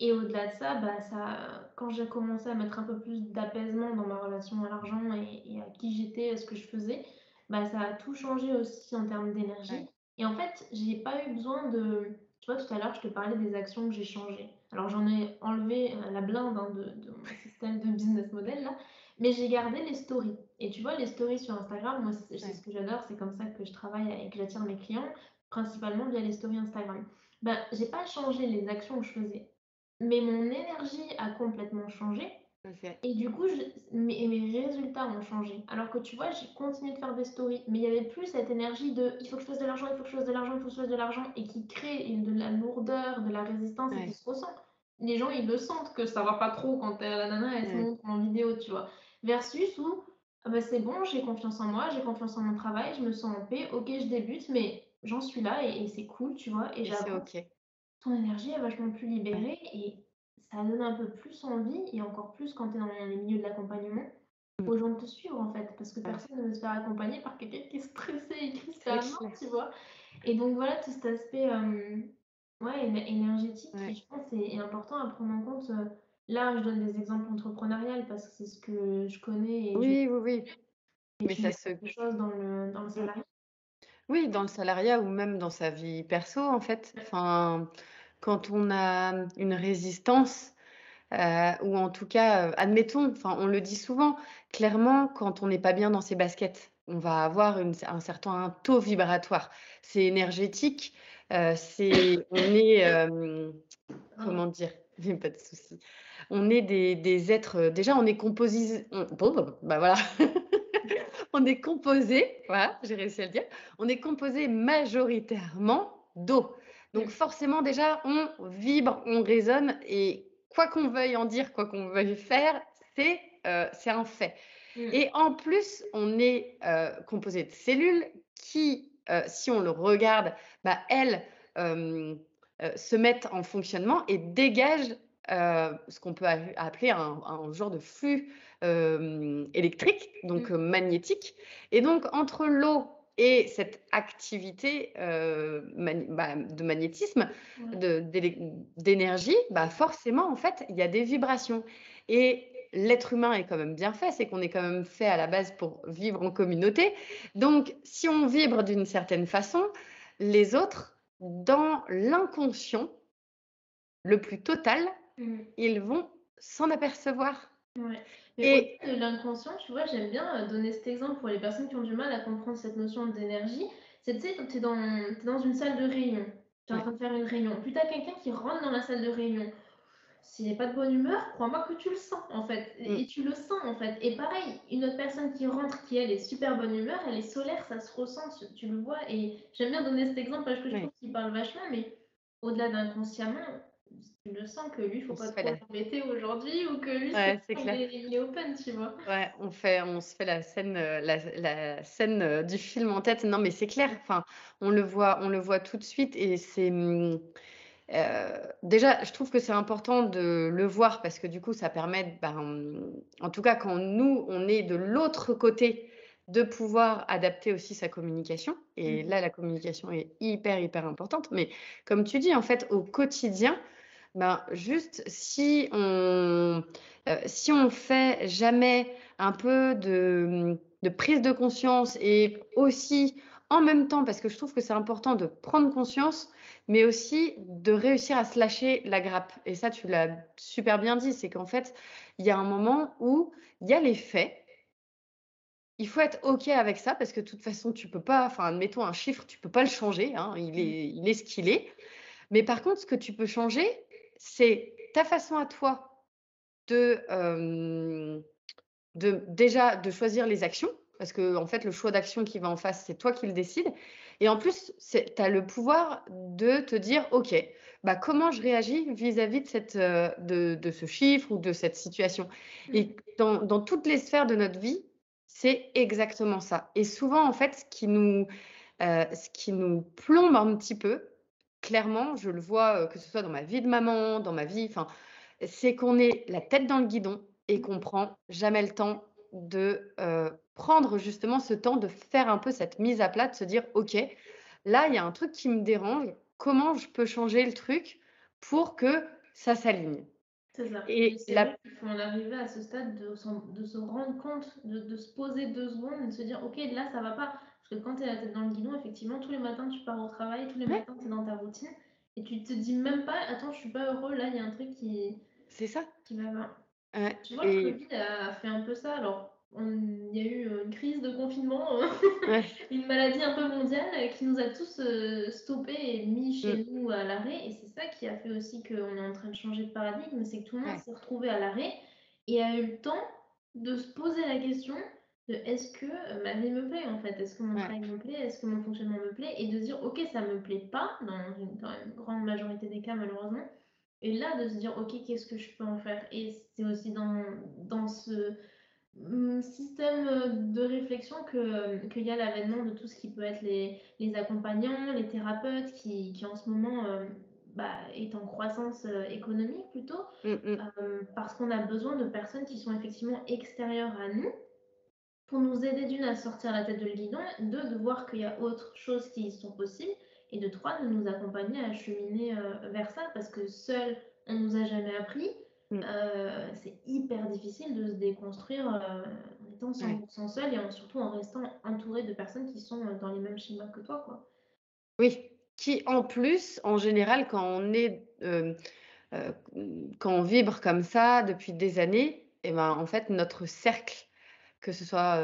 [SPEAKER 3] Et au-delà de ça, bah, ça, quand j'ai commencé à mettre un peu plus d'apaisement dans ma relation à l'argent et, à qui j'étais, à ce que je faisais, bah, ça a tout changé aussi en termes d'énergie. Et en fait, j'ai pas eu besoin de. Tu vois, tout à l'heure, je te parlais des actions que j'ai changées. Alors, j'en ai enlevé euh, la blinde hein, de, de, mon système de business model, là, mais j'ai gardé les stories. Et tu vois, les stories sur Instagram, moi, c'est ce que j'adore, c'est comme ça que je travaille et que j'attire mes clients, principalement via les stories Instagram. Ben, j'ai pas changé les actions que je faisais, mais mon énergie a complètement changé et du coup, mes, mes résultats ont changé. Alors que tu vois, j'ai continué de faire des stories, mais il n'y avait plus cette énergie de il faut que je fasse de l'argent, il faut que je fasse de l'argent, il faut que je fasse de l'argent, et qui crée de la lourdeur, de la résistance et qui se ressent. Les gens, ils le sentent que ça va pas trop quand la nana, elle se montre en vidéo, tu vois. Versus où ah bah, c'est bon, j'ai confiance en moi, j'ai confiance en mon travail, je me sens en paix, ok, je débute, mais j'en suis là et, c'est cool, tu vois. Et,
[SPEAKER 2] j'avoue, ok.
[SPEAKER 3] ton énergie est vachement plus libérée et ça donne un peu plus envie, et encore plus quand tu es dans les milieux de l'accompagnement, mmh. aux gens de te suivre en fait, parce que personne ne veut se faire accompagner par quelqu'un qui est stressé et qui se fait tu vois. Et donc voilà, tout cet aspect ouais, énergétique je pense, est, important à prendre en compte. Là, je donne des exemples entrepreneuriales parce que c'est ce que je connais.
[SPEAKER 2] Et oui, oui, oui.
[SPEAKER 3] Mais ça se. Quelque chose dans le, dans le salariat.
[SPEAKER 2] Oui, dans le salariat ou même dans sa vie perso, en fait. Enfin, quand on a une résistance, euh, ou en tout cas, euh, admettons, enfin, on le dit souvent, clairement, quand on n'est pas bien dans ses baskets, on va avoir un certain taux vibratoire. C'est énergétique, euh, c'est, on est, comment dire, pas de souci. On est des, êtres, déjà, on est composé, bon, bah voilà. on est composé, voilà, j'ai réussi à le dire, on est composé majoritairement d'eau. Donc forcément déjà, on vibre, on résonne et quoi qu'on veuille en dire, quoi qu'on veuille faire, c'est euh, un fait. Mm. Et en plus, on est euh, composé de cellules qui, euh, si on le regarde, bah, elles se mettent en fonctionnement et dégagent ce qu'on peut appeler un, genre de flux électrique, donc mm. magnétique. Et donc, entre l'eau et cette activité euh, bah, de magnétisme, d'énergie, bah forcément, en fait, il y a des vibrations. Et l'être humain est quand même bien fait, c'est qu'on est quand même fait à la base pour vivre en communauté. Donc, si on vibre d'une certaine façon, les autres, dans l'inconscient le plus total, mmh. ils vont s'en apercevoir.
[SPEAKER 3] Et de l'inconscient, tu vois, j'aime bien euh, donner cet exemple pour les personnes qui ont du mal à comprendre cette notion d'énergie. C'est, tu sais, tu es dans, dans une salle de réunion, tu es en train de faire une réunion, puis tu as quelqu'un qui rentre dans la salle de réunion. S'il n'est pas de bonne humeur, crois-moi que tu le sens en fait. Mm. Et tu le sens en fait. Et pareil, une autre personne qui rentre, qui elle est super bonne humeur, elle est solaire, ça se ressent, tu, le vois. Et j'aime bien donner cet exemple parce que je pense qu'il parle vachement, mais au-delà d'inconsciemment, tu le sens que lui, il faut pas trop l'embêter aujourd'hui ou que lui, c'est Il, est, open, tu vois.
[SPEAKER 2] Ouais, on, fait, on se fait la scène, euh, la, la scène euh, du film en tête. Non, mais c'est clair. Enfin, on le voit, on le voit tout de suite et c'est. Euh, déjà, je trouve que c'est important de le voir parce que du coup, ça permet, ben, en tout cas, quand nous, on est de l'autre côté de pouvoir adapter aussi sa communication. Et
[SPEAKER 3] Mmh.
[SPEAKER 2] là, la communication est hyper, hyper importante. Mais comme tu dis, en fait, au quotidien, ben, juste si on, euh, si on fait jamais un peu de, de prise de conscience et aussi en même temps, parce que je trouve que c'est important de prendre conscience, mais aussi de réussir à se lâcher la grappe. Et ça, tu l'as super bien dit, c'est qu'en fait, il y a un moment où il y a les faits il faut être OK avec ça parce que de toute façon, tu peux pas, enfin, admettons un chiffre, tu peux pas le changer, hein, il est, il est ce qu'il est. Mais par contre, ce que tu peux changer, c'est ta façon à toi de, euh, de déjà de choisir les actions, parce que en fait, le choix d'action qui va en face, c'est toi qui le décides. Et en plus, tu as le pouvoir de te dire, OK, bah, comment je réagis vis-à-vis de, cette, euh, de, de ce chiffre ou de cette situation?
[SPEAKER 3] Mmh.
[SPEAKER 2] Et dans, dans toutes les sphères de notre vie, c'est exactement ça. Et souvent, en fait, ce qui nous, euh, ce qui nous plombe un petit peu, clairement, je le vois, euh, que ce soit dans ma vie de maman, dans ma vie, enfin, c'est qu'on est la tête dans le guidon et qu'on prend jamais le temps de euh, prendre justement ce temps de faire un peu cette mise à plat, de se dire, OK, là, il y a un truc qui me dérange, comment je peux changer le truc pour que ça s'aligne?
[SPEAKER 3] C'est ça.
[SPEAKER 2] Et
[SPEAKER 3] Et
[SPEAKER 2] la-
[SPEAKER 3] en arriver à ce stade de, se rendre compte, de, de se poser deux secondes et de se dire, ok, là, ça va pas. Parce que quand tu es la tête dans le guidon, effectivement, tous les matins, tu pars au travail, tous les
[SPEAKER 2] Ouais.
[SPEAKER 3] matins, tu es dans ta routine. Et tu te dis même pas, attends, je suis pas heureux, là, il y a un truc qui,
[SPEAKER 2] c'est ça.
[SPEAKER 3] qui va pas. Tu vois, le
[SPEAKER 2] Et-
[SPEAKER 3] Covid a fait un peu ça. Alors, on- il y a eu une crise de confinement,
[SPEAKER 2] ouais.
[SPEAKER 3] une maladie un peu mondiale qui nous a tous euh, stoppés et mis chez
[SPEAKER 2] Mm.
[SPEAKER 3] nous à l'arrêt. Et c'est ça qui a fait aussi qu'on est en train de changer de paradigme, c'est que tout le monde
[SPEAKER 2] Ouais.
[SPEAKER 3] s'est retrouvé à l'arrêt et a eu le temps de se poser la question de est-ce que euh, ma vie me plaît en fait? Est-ce que mon
[SPEAKER 2] Ouais.
[SPEAKER 3] travail me plaît? Est-ce que mon fonctionnement me plaît? Et de se dire ok, ça me plaît pas, dans une quand même grande majorité des cas malheureusement. Et là, de se dire, OK, qu'est-ce que je peux en faire? Et c'est aussi dans, dans ce système euh, de réflexion que, qu'il y a l'avènement de tout ce qui peut être les, les accompagnants, les thérapeutes, qui, qui en ce moment euh, bah, est en croissance euh, économique plutôt,
[SPEAKER 2] Mm, mm.
[SPEAKER 3] euh, parce qu'on a besoin de personnes qui sont effectivement extérieures à nous pour nous aider d'une à sortir la tête de le guidon, deux de voir qu'il y a autre chose qui sont possibles, et de trois de nous accompagner à cheminer euh, vers ça, parce que seul on nous a jamais appris.
[SPEAKER 2] Mm.
[SPEAKER 3] Euh, c'est hyper difficile de se déconstruire euh, en étant 100% seul et en, surtout en restant entouré de personnes qui sont euh, dans les mêmes schémas que toi, quoi.
[SPEAKER 2] Oui, qui en plus, en général, quand on est, euh, quand on vibre comme ça depuis des années, et ben en fait notre cercle, que ce soit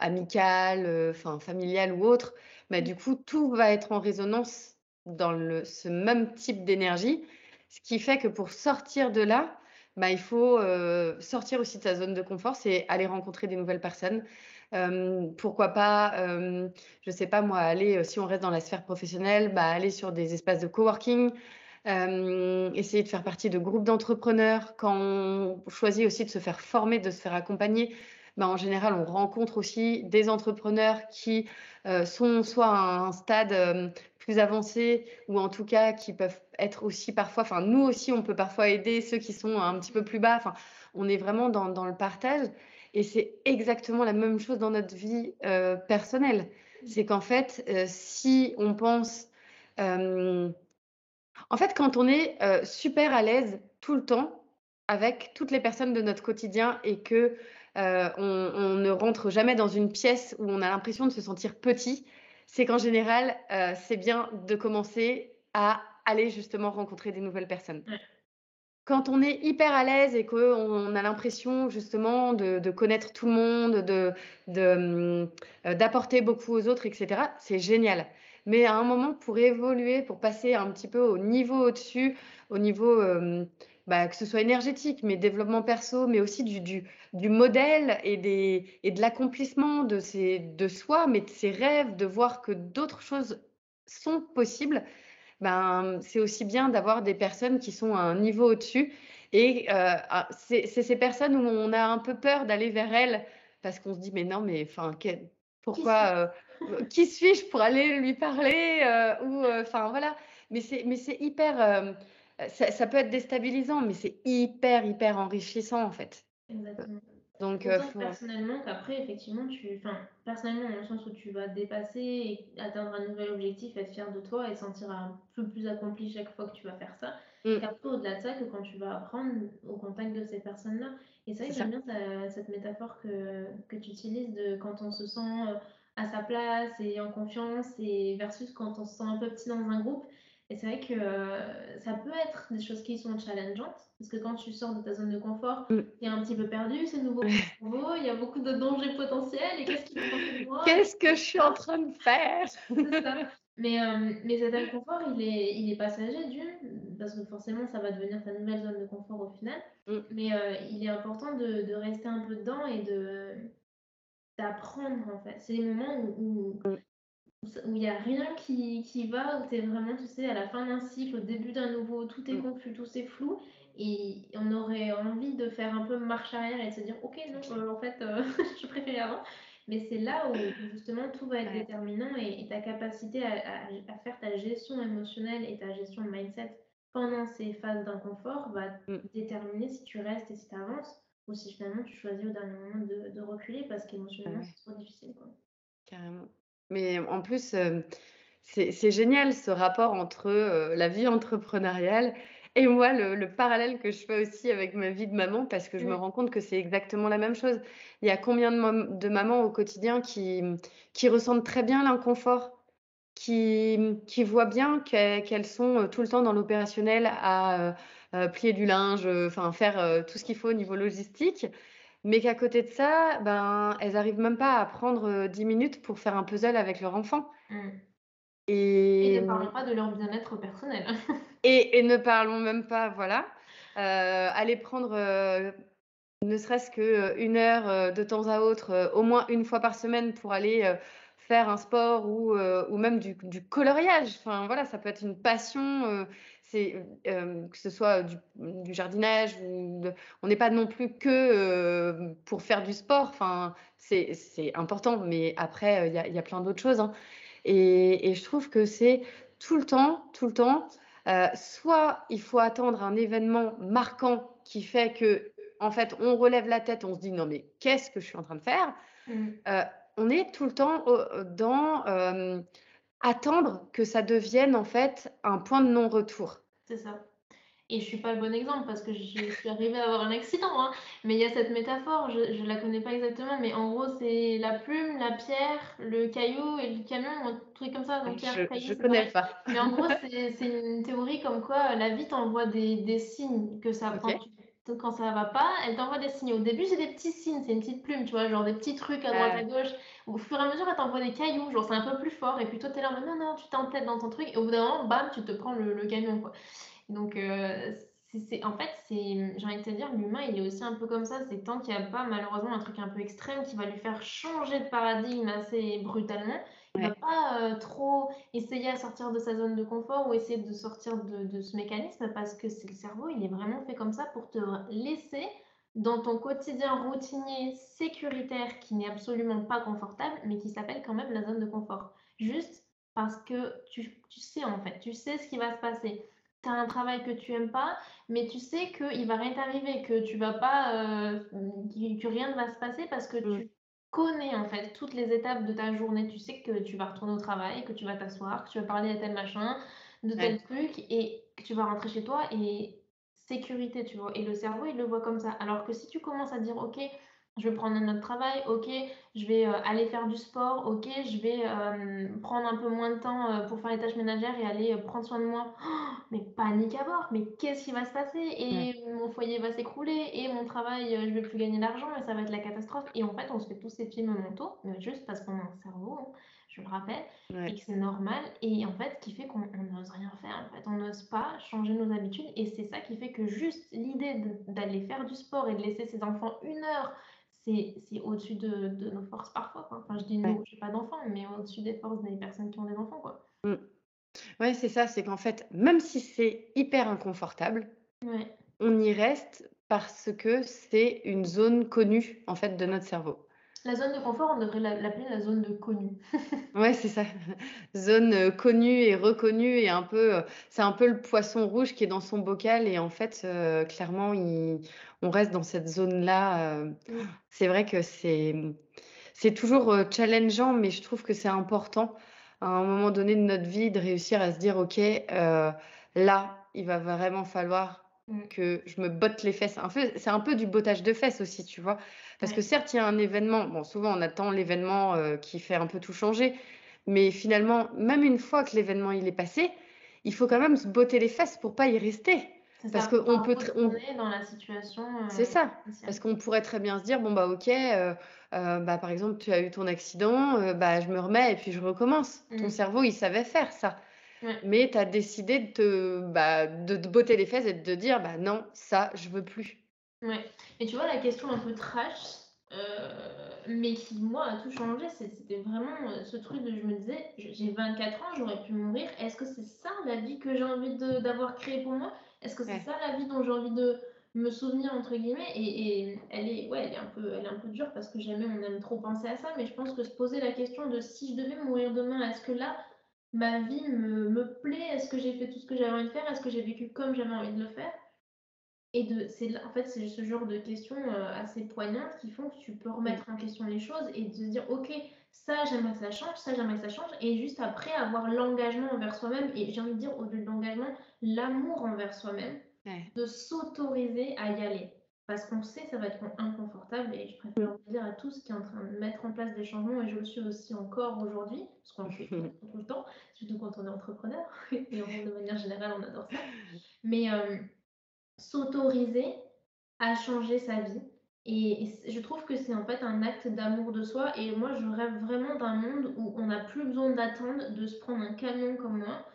[SPEAKER 2] amical, enfin familial ou autre, bah, du coup tout va être en résonance dans le, ce même type d'énergie, ce qui fait que pour sortir de là, bah, il faut euh, sortir aussi de sa zone de confort, c'est aller rencontrer des nouvelles personnes. Euh, pourquoi pas, euh, je sais pas moi, aller, si on reste dans la sphère professionnelle, bah, aller sur des espaces de coworking, essayer de faire partie de groupes d'entrepreneurs. Quand on choisit aussi de se faire former, de se faire accompagner, bah, en général, on rencontre aussi des entrepreneurs qui sont soit à un stade plus avancé ou en tout cas qui peuvent être aussi parfois, enfin nous aussi, on peut parfois aider ceux qui sont un petit peu plus bas. Enfin, on est vraiment dans, dans le partage et c'est exactement la même chose dans notre vie euh, personnelle. C'est qu'en fait, euh, si on pense... euh, en fait, quand on est super à l'aise tout le temps avec toutes les personnes de notre quotidien et que on, on ne rentre jamais dans une pièce où on a l'impression de se sentir petit, c'est qu'en général, euh, c'est bien de commencer à aller justement rencontrer des nouvelles personnes.
[SPEAKER 3] Ouais.
[SPEAKER 2] Quand on est hyper à l'aise et qu'on a l'impression justement de, de connaître tout le monde, de, de, euh, d'apporter beaucoup aux autres, etc., c'est génial. Mais à un moment, pour évoluer, pour passer un petit peu au niveau au-dessus, au niveau, euh, bah, que ce soit énergétique, mais développement perso, mais aussi du, du, du modèle et, des, et de l'accomplissement de, ses, de soi, mais de ses rêves, de voir que d'autres choses sont possibles, ben, c'est aussi bien d'avoir des personnes qui sont à un niveau au-dessus. Et euh, ah, c'est ces personnes où on a un peu peur d'aller vers elles parce qu'on se dit, mais non, mais enfin, pourquoi, euh, qui suis-je pour aller lui parler euh, ou euh, enfin voilà. Mais c'est mais c'est hyper, euh, ça, ça peut être déstabilisant, mais c'est hyper hyper enrichissant en fait.
[SPEAKER 3] Exactement.
[SPEAKER 2] Donc,
[SPEAKER 3] Autant
[SPEAKER 2] faut
[SPEAKER 3] personnellement qu'après, effectivement, tu. Enfin, personnellement, dans le sens où tu vas dépasser et atteindre un nouvel objectif, être fier de toi et sentir un peu plus accompli chaque fois que tu vas faire ça.
[SPEAKER 2] Mmh.
[SPEAKER 3] Qu'après, au-delà de ça, que quand tu vas apprendre au contact de ces personnes-là. Et c'est vrai que j'aime bien cette métaphore que, que tu utilises de quand on se sent euh, à sa place et en confiance et versus quand on se sent un peu petit dans un groupe. Et c'est vrai que euh, ça peut être des choses qui sont challengeantes, parce que quand tu sors de ta zone de confort, mm. tu es un petit peu perdu, c'est nouveau pour il y a beaucoup de dangers potentiels, et qu'est-ce moi?
[SPEAKER 2] Qu'est-ce que je suis en train de faire?
[SPEAKER 3] Mais, euh, mais cet inconfort, il est, il est passager d'une, parce que forcément, ça va devenir ta nouvelle zone de confort au final. Mm. Mais euh, il est important de, de, rester un peu dedans et de d'apprendre, en fait. C'est des moments où, mm où il n'y a rien qui, qui va, où tu es vraiment, tu sais, à la fin d'un cycle, au début d'un nouveau, tout est mm. confus, tout c'est flou, et on aurait envie de faire un peu marche arrière et de se dire, ok, non, euh, en fait, euh, je préférais avant. Mais c'est là où justement tout va être déterminant et, ta capacité à, à, faire ta gestion émotionnelle et ta gestion de mindset pendant ces phases d'inconfort va mm. déterminer si tu restes et si tu avances ou si finalement tu choisis au dernier moment de, de reculer parce qu'émotionnellement c'est trop difficile. Quoi.
[SPEAKER 2] Carrément. Mais en plus, c'est génial ce rapport entre la vie entrepreneuriale et moi, le, parallèle que je fais aussi avec ma vie de maman, parce que je me rends compte que c'est exactement la même chose. Il y a combien de, mamans au quotidien qui, qui ressentent très bien l'inconfort, qui, qui voient bien qu'elles sont tout le temps dans l'opérationnel à plier du linge, enfin faire tout ce qu'il faut au niveau logistique. Mais qu'à côté de ça, ben, elles arrivent même pas à prendre 10 minutes pour faire un puzzle avec leur enfant.
[SPEAKER 3] Mmh. Et... ne parlons pas de leur bien-être personnel.
[SPEAKER 2] et, ne parlons même pas, voilà. aller prendre ne serait-ce qu'une heure de temps à autre, au moins une fois par semaine pour aller faire un sport ou, ou même du, du, coloriage. Enfin, voilà, ça peut être une passion euh, que ce soit du, jardinage, ou on n'est pas non plus que euh, pour faire du sport. Enfin, c'est important, mais après, il y, a plein d'autres choses. Hein. Et, je trouve que c'est tout le temps, tout le temps, euh, soit il faut attendre un événement marquant qui fait que, en fait, on relève la tête, on se dit non, mais qu'est-ce que je suis en train de faire? Mmh. On est tout le temps dans attendre que ça devienne en fait un point de non-retour.
[SPEAKER 3] C'est ça. Et je suis pas le bon exemple parce que je suis arrivée à avoir un accident, hein. Mais il y a cette métaphore, je, je la connais pas exactement, mais en gros, c'est la plume, la pierre, le caillou et le camion, un truc comme ça.
[SPEAKER 2] Donc, pierre, je, ne connais pas.
[SPEAKER 3] Mais en gros, c'est une théorie comme quoi la vie t'envoie des, des signes que ça prend. Quand ça va pas, elle t'envoie des signes. Au début, c'est des petits signes, c'est une petite plume, tu vois, genre des petits trucs à droite, à gauche. Au fur et à mesure, elle t'envoie des cailloux, genre c'est un peu plus fort. Et puis toi, t'es là, non, non, tu t'entêtes dans ton truc. Et au bout d'un moment, bam, tu te prends le, le camion, quoi. Donc, euh, c'est, en fait, c'est, j'ai envie de te dire, l'humain, il est aussi un peu comme ça. C'est tant qu'il n'y a pas, malheureusement, un truc un peu extrême qui va lui faire changer de paradigme assez brutalement, il ne va pas euh, trop essayer à sortir de sa zone de confort ou essayer de sortir de, de ce mécanisme parce que c'est le cerveau, il est vraiment fait comme ça pour te laisser dans ton quotidien routinier sécuritaire qui n'est absolument pas confortable, mais qui s'appelle quand même la zone de confort. Juste parce que tu, tu sais en fait, tu sais ce qui va se passer. Tu as un travail que tu aimes pas, mais tu sais qu'il va rien t'arriver, que tu vas pas, euh, que, rien ne va se passer parce que tu connais en fait toutes les étapes de ta journée. Tu sais que tu vas retourner au travail, que tu vas t'asseoir, que tu vas parler à tel machin, de tel truc, et que tu vas rentrer chez toi et sécurité, tu vois. Et le cerveau, il le voit comme ça. Alors que si tu commences à dire, ok, je vais prendre un autre travail, ok, je vais euh, aller faire du sport, ok, je vais euh, prendre un peu moins de temps euh, pour faire les tâches ménagères et aller prendre soin de moi. Oh, mais panique à bord, mais qu'est-ce qui va se passer? Et mon foyer va s'écrouler et mon travail, je vais plus gagner d'argent et ça va être la catastrophe. Et en fait, on se fait tous ces films mentaux, juste parce qu'on a un cerveau, hein, je le rappelle, et que c'est normal. Et en fait, ce qui fait qu'on n'ose rien faire. En fait, on n'ose pas changer nos habitudes. Et c'est ça qui fait que juste l'idée d'aller faire du sport et de laisser ses enfants une heure c'est au-dessus de, de, nos forces parfois. Enfin, je dis nous, je n'ai pas d'enfants, mais au-dessus des forces des personnes qui ont des enfants. Quoi.
[SPEAKER 2] Mmh. Ouais, c'est ça, c'est qu'en fait, même si c'est hyper inconfortable, on y reste parce que c'est une zone connue en fait de notre cerveau.
[SPEAKER 3] La zone de confort, on devrait l'appeler la zone de connu.
[SPEAKER 2] Ouais, c'est ça. Zone, connue et reconnue et un peu, c'est un peu le poisson rouge qui est dans son bocal et en fait, clairement, on reste dans cette zone-là. C'est vrai que c'est, c'est toujours, challengeant, mais je trouve que c'est important, à un moment donné de notre vie, de réussir à se dire: «OK, là, il va vraiment falloir. Que je me botte les fesses». Un peu c'est un peu du bottage de fesses aussi, tu vois? Parce que certes, il y a un événement, bon, souvent on attend l'événement, qui fait un peu tout changer, mais finalement, même une fois que l'événement il est passé, il faut quand même se botter les fesses pour pas y rester. Parce qu'on peut
[SPEAKER 3] on dans la situation,
[SPEAKER 2] C'est ça, parce qu'on pourrait très bien se dire: «Bon, bah, OK, heu bah, par exemple, tu as eu ton accident, bah, je me remets et puis je recommence». Ton
[SPEAKER 3] Mmh.
[SPEAKER 2] cerveau, il savait faire ça.
[SPEAKER 3] Ouais.
[SPEAKER 2] Mais tu as décidé de te, bah, de te botter les fesses et de te dire: «Bah, non, ça, je veux plus».
[SPEAKER 3] Ouais et tu vois la question un peu trash, heu, mais qui moi a tout changé, c'était vraiment, ce truc de je me disais: «J'ai 24 ans, j'aurais pu mourir. Est-ce que c'est ça la vie que j'ai envie d'avoir créée pour moi? Est-ce que c'est ça la vie dont j'ai envie de me souvenir?» entre guillemets? Et et elle est ouais, elle est un peu elle est un peu dure parce que jamais on aime trop penser à ça, mais je pense que se poser la question de: «Si je devais mourir demain, est-ce que là, ma vie me me plaît? Est-ce que j'ai fait tout ce que j'avais envie de faire? Est-ce que j'ai vécu comme j'avais envie de le faire?» et de c'est en fait, c'est ce genre de questions, assez poignantes qui font que tu peux remettre en question les choses et te dire: «OK, ça j'aimerais que ça change, ça j'aimerais que ça change» et juste après avoir l'engagement envers soi-même et j'ai envie de dire au-delà de l'engagement, l'amour envers soi-même, de s'autoriser à y aller. Parce qu'on sait que ça va être inconfortable et je préfère dire à tous qui est en train de mettre en place des changements et je le suis aussi encore aujourd'hui, parce qu'on le fait tout le temps, surtout quand on est entrepreneur et de manière générale, on adore ça. Mais s'autoriser à changer sa vie et je trouve que c'est en fait un acte d'amour de soi et moi je rêve vraiment d'un monde où on n'a plus besoin d'attendre, de se prendre un camion comme moi,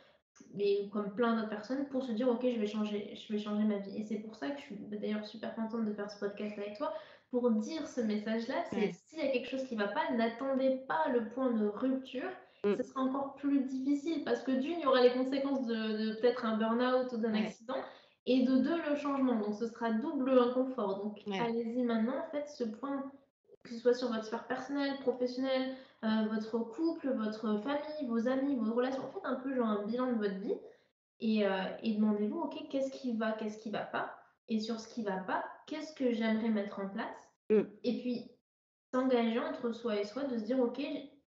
[SPEAKER 3] mais comme plein d'autres personnes pour se dire: «OK, je vais changer je vais changer ma vie» et c'est pour ça que je suis d'ailleurs super contente de faire ce podcast avec toi, pour dire ce message-là, c'est s'il y a quelque chose qui va pas, n'attendez pas le point de rupture,
[SPEAKER 2] Mmh.
[SPEAKER 3] ce sera encore plus difficile parce que d'1, il y aura les conséquences de de peut-être un burn-out ou d'un accident et de 2, le changement, donc ce sera double inconfort, donc allez-y maintenant, en fait, ce point, que ce soit sur votre sphère personnelle, professionnelle, votre couple, votre famille, vos amis, vos relations, faites un peu genre un bilan de votre vie et heu et demandez-vous: «OK, qu'est-ce qui va, qu'est-ce qui va pas?» et sur ce qui va pas, qu'est-ce que j'aimerais mettre en place?
[SPEAKER 2] Mmh.
[SPEAKER 3] Et puis s'engager entre soi et soi, de se dire: «OK,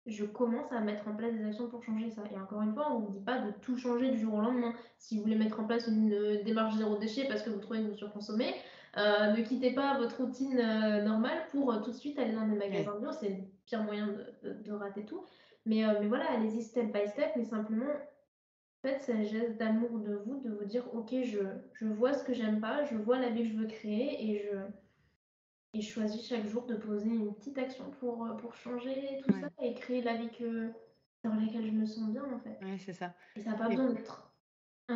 [SPEAKER 3] je commence à mettre en place des actions pour changer ça» et encore une fois, on vous dit pas de tout changer du jour au lendemain. Si vous voulez mettre en place une démarche zéro déchet parce que vous trouvez que vous surconsommez, heu, ne quittez pas votre routine, normale pour tout de suite aller dans des magasins bio, c'est le pire moyen de de rater tout. Mais mais voilà, allez-y step by step, mais simplement, faites ce geste d'amour de vous, de vous dire: «OK, je je vois ce que j'aime pas, je vois la vie que je veux créer et je et je choisis chaque jour de poser une petite action pour, pour changer tout ça et créer la vie que dans laquelle je me sens bien, en fait».
[SPEAKER 2] Ouais, c'est ça
[SPEAKER 3] Et ça a pas besoin d'être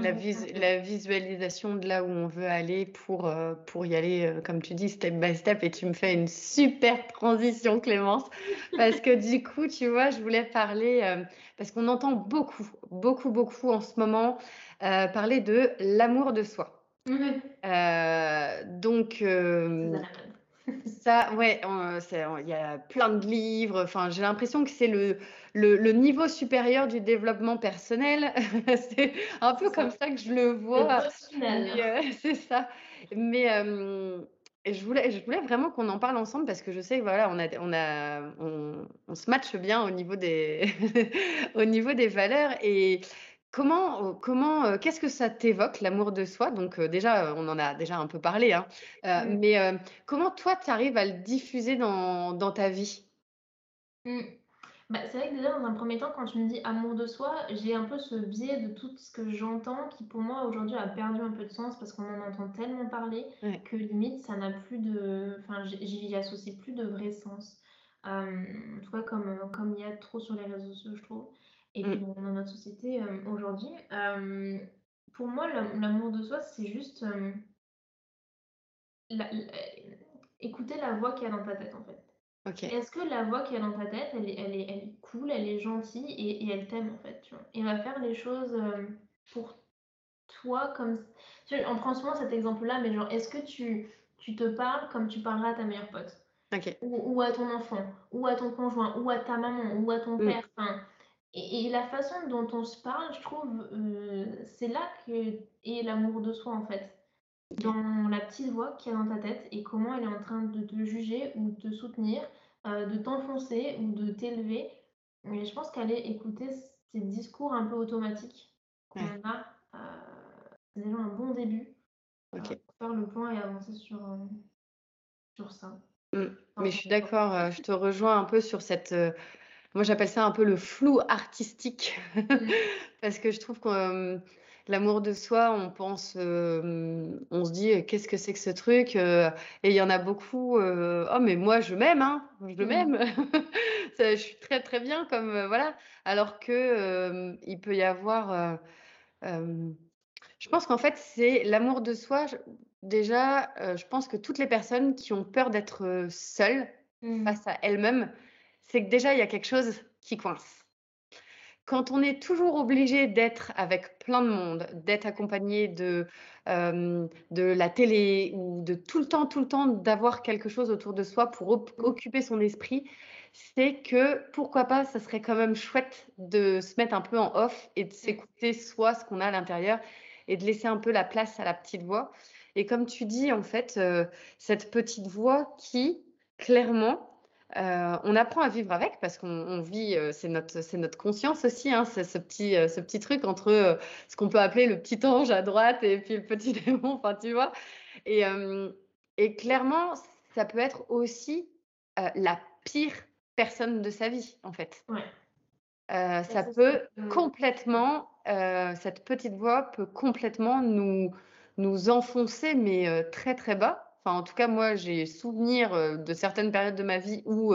[SPEAKER 2] la la visualisation de là où on veut aller pour, pour y aller, comme tu dis, step by step et tu me fais une super transition Clémence, parce que du coup, tu vois, je voulais parler, parce qu'on entend beaucoup, beaucoup, beaucoup en ce moment, parler de l'amour de soi.
[SPEAKER 3] Mmh
[SPEAKER 2] donc ça, ouais, il y a plein de livres, enfin, j'ai l'impression que c'est le le le niveau supérieur du développement personnel. C'est un peu comme ça que je le vois. C'est ça. Mais je voulais je voulais vraiment qu'on en parle ensemble parce que je sais que voilà, on a on a on on se matche bien au niveau des au niveau des valeurs et comment comment, qu'est-ce que ça t'évoque l'amour de soi? Donc déjà, on en a déjà un peu parlé, hein,
[SPEAKER 3] Mmh.
[SPEAKER 2] mais comment toi tu arrives à le diffuser dans dans ta vie?
[SPEAKER 3] Mmh. Bah, c'est vrai que déjà dans un 1er temps, quand tu me dis amour de soi, j'ai un peu ce biais de tout ce que j'entends qui pour moi aujourd'hui a perdu un peu de sens parce qu'on en entend tellement parler
[SPEAKER 2] Ouais.
[SPEAKER 3] que limite ça n'a plus de enfin j'y associe plus de vrai sens. Hem, tu vois comme comme il y a trop sur les réseaux sociaux, je trouve et puis
[SPEAKER 2] Mmh.
[SPEAKER 3] dans notre société, aujourd'hui, hem, pour moi l'am l'amour de soi, c'est juste, la écouter la voix qu'il y a dans ta tête, en fait. Est-ce que la voix qu'il y a dans ta tête, elle est elle est elle est cool, elle est gentille et et elle t'aime, en fait, tu vois? Et va faire les choses, pour toi comme tu vois, on prend souvent cet exemple-là, mais genre, est-ce que tu tu te parles comme tu parlerais à ta meilleure pote? ou, à ton enfant, ou à ton conjoint, ou à ta maman, ou à ton
[SPEAKER 2] Mmh.
[SPEAKER 3] père. et, la façon dont on se parle, je trouve, euh, c'est là que est l'amour de soi en fait. Dans la petite voix qui est dans ta tête et comment elle est en train de te juger ou de te soutenir, euh, de t'enfoncer ou de t'élever. Mais je pense qu'aller écouter ces discours un peu automatiques qu'on a, euh, c'est déjà un bon début. pour faire le point et avancer sur, sur ça.
[SPEAKER 2] Mmh. Mais je suis d'accord, euh, je te rejoins un peu sur cette. Euh, moi, j'appelle ça un peu le flou artistique. Mmh. Parce que je trouve que euh, l'amour de soi, on pense, on se dit, qu'est-ce que c'est que ce truc Et il y en a beaucoup, oh, mais moi, je m'aime, hein, je mmh. m'aime. je suis très, très bien, comme. voilà. Alors que il peut y avoir. je pense qu'en fait, c'est l'amour de soi. Déjà, euh, je pense que toutes les personnes qui ont peur d'être euh, seules mmh. face à elles-mêmes, c'est que déjà, il y a quelque chose qui coince. Quand on est toujours obligé d'être avec plein de monde, d'être accompagné de, euh, de la télé ou de tout le temps, tout le temps d'avoir quelque chose autour de soi pour mmh. occuper son esprit, c'est que pourquoi pas, ça serait quand même chouette de se mettre un peu en off et de mmh. s'écouter soi, ce qu'on a à l'intérieur et de laisser un peu la place à la petite voix. Et comme tu dis, en fait, euh, cette petite voix qui, clairement, euh, on apprend à vivre avec parce qu'on vit, euh, c'est notre, c'est notre conscience aussi, hein, c'est ce petit, ce petit truc entre ce qu'on peut appeler le petit ange à droite et puis le petit démon, enfin tu vois. Et, et clairement, ça peut être aussi la pire personne de sa vie, en fait. ça peut complètement, cette petite voix peut complètement nous, nous enfoncer, mais très très bas. Enfin, en tout cas, moi, j'ai souvenir de certaines périodes de ma vie où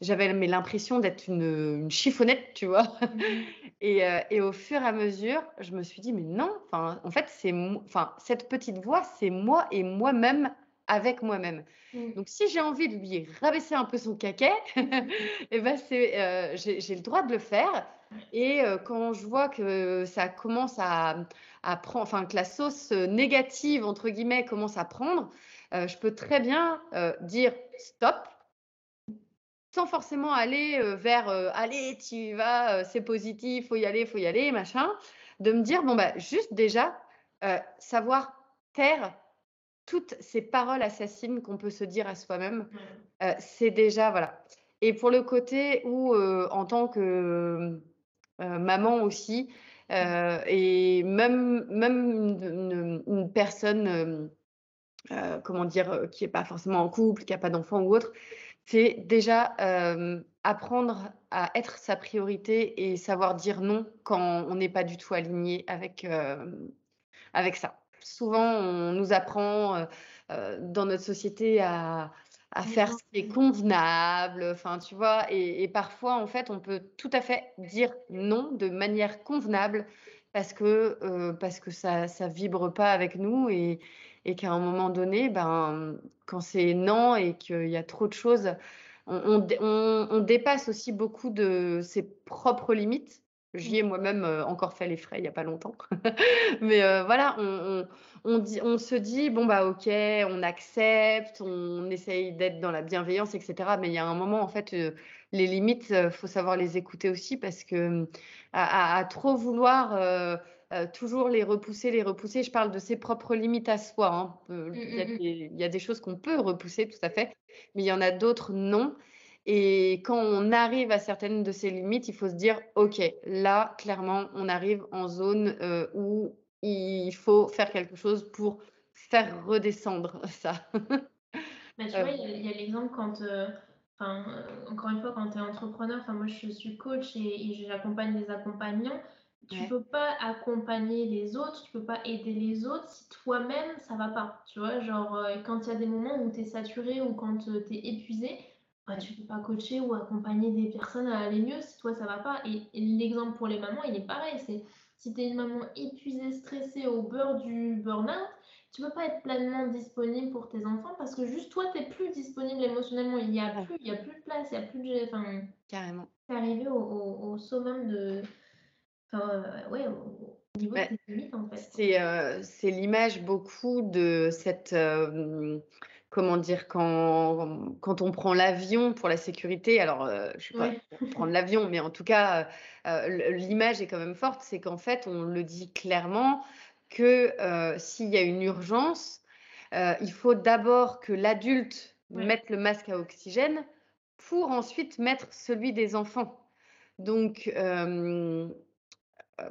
[SPEAKER 2] j'avais l'impression d'être une, chiffonnette, tu vois. Mmh et, et, au fur et à mesure, je me suis dit, mais non, enfin, en fait, c'est, enfin, cette petite voix, c'est moi et moi-même avec moi-même. Mmh. Donc, si j'ai envie de lui rabaisser un peu son caquet, et eh ben c'est, j'ai, le droit de le faire. Et quand je vois que ça commence à, enfin que la sauce euh, négative entre guillemets commence à prendre, euh, je peux très bien euh, dire stop, sans forcément aller vers allez tu vas, c'est positif, faut y aller, faut y aller, machin, de me dire bon bah juste déjà savoir taire toutes ces paroles assassines qu'on peut se dire à soi-même, c'est déjà voilà. Et pour le côté où en tant que maman aussi, euh, et même, même une, personne, euh, euh, comment dire, qui n'est pas forcément en couple, qui n'a pas d'enfant ou autre, c'est déjà apprendre à être sa priorité et savoir dire non quand on n'est pas du tout aligné avec, avec ça. Souvent, on nous apprend dans notre société à, à faire ce qui est convenable, enfin, tu vois, et, parfois, en fait, on peut tout à fait dire non de manière convenable parce que, euh, parce que ça ne vibre pas avec nous et, et qu'à un moment donné, ben, quand c'est non et qu'il y a trop de choses, on, on, dépasse aussi beaucoup de ses propres limites. J'y ai moi-même euh, encore fait les frais il n'y a pas longtemps. Mais euh, voilà, on, on, dit, on se dit, bon, bah ok, on accepte, on essaye d'être dans la bienveillance, etc. Mais il y a un moment, en fait, euh, les limites, il faut savoir les écouter aussi parce que à, trop vouloir toujours les repousser, les repousser, je parle de ses propres limites à soi. Hein. Mmh, mmh, mmh. il, y a des, choses qu'on peut repousser, tout à fait, mais il y en a d'autres non. Et quand on arrive à certaines de ces limites, il faut se dire, OK, là, clairement, on arrive en zone où il faut faire quelque chose pour faire redescendre ça.
[SPEAKER 3] Bah, tu vois, il y a, l'exemple quand, euh, enfin, euh, encore une fois, quand tu es entrepreneur, enfin, moi je suis coach et, j'accompagne les accompagnants. Tu ne peux pas accompagner les autres, tu peux pas aider les autres si toi-même ça va pas. Tu vois, genre euh, quand il y a des moments où tu es saturé ou quand tu es épuisé, bah, tu peux pas coacher ou accompagner des personnes à aller mieux si toi ça va pas. Et, et l'exemple pour les mamans, il est pareil. C'est si tu es une maman épuisée, stressée, au beurre du burn-out, tu peux pas être pleinement disponible pour tes enfants parce que juste toi, tu n'es plus disponible émotionnellement. Il n'y a, plus, il y a plus de place, il n'y a plus de. Enfin,
[SPEAKER 2] Carrément.
[SPEAKER 3] Tu es arrivé au, au, summum de. Enfin, euh, ouais,
[SPEAKER 2] c'est l'image beaucoup de cette comment dire, quand, quand on prend l'avion pour la sécurité, alors euh, je ne sais pas prendre l'avion, mais en tout cas, euh, l'image est quand même forte, c'est qu'en fait, on le dit clairement que euh, s'il y a une urgence, il faut d'abord que l'adulte mette le masque à oxygène pour ensuite mettre celui des enfants. Donc,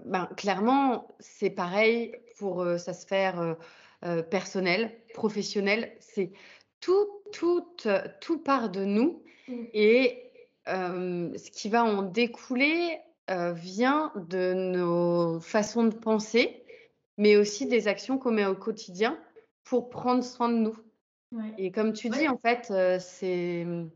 [SPEAKER 2] ben, clairement, c'est pareil pour sa sphère personnelle, professionnelle. C'est tout, tout, tout part de nous mmh. et ce qui va en découler vient de nos façons de penser, mais aussi des actions qu'on met au quotidien pour prendre soin de nous. Et comme tu dis, en fait, c'est mmh,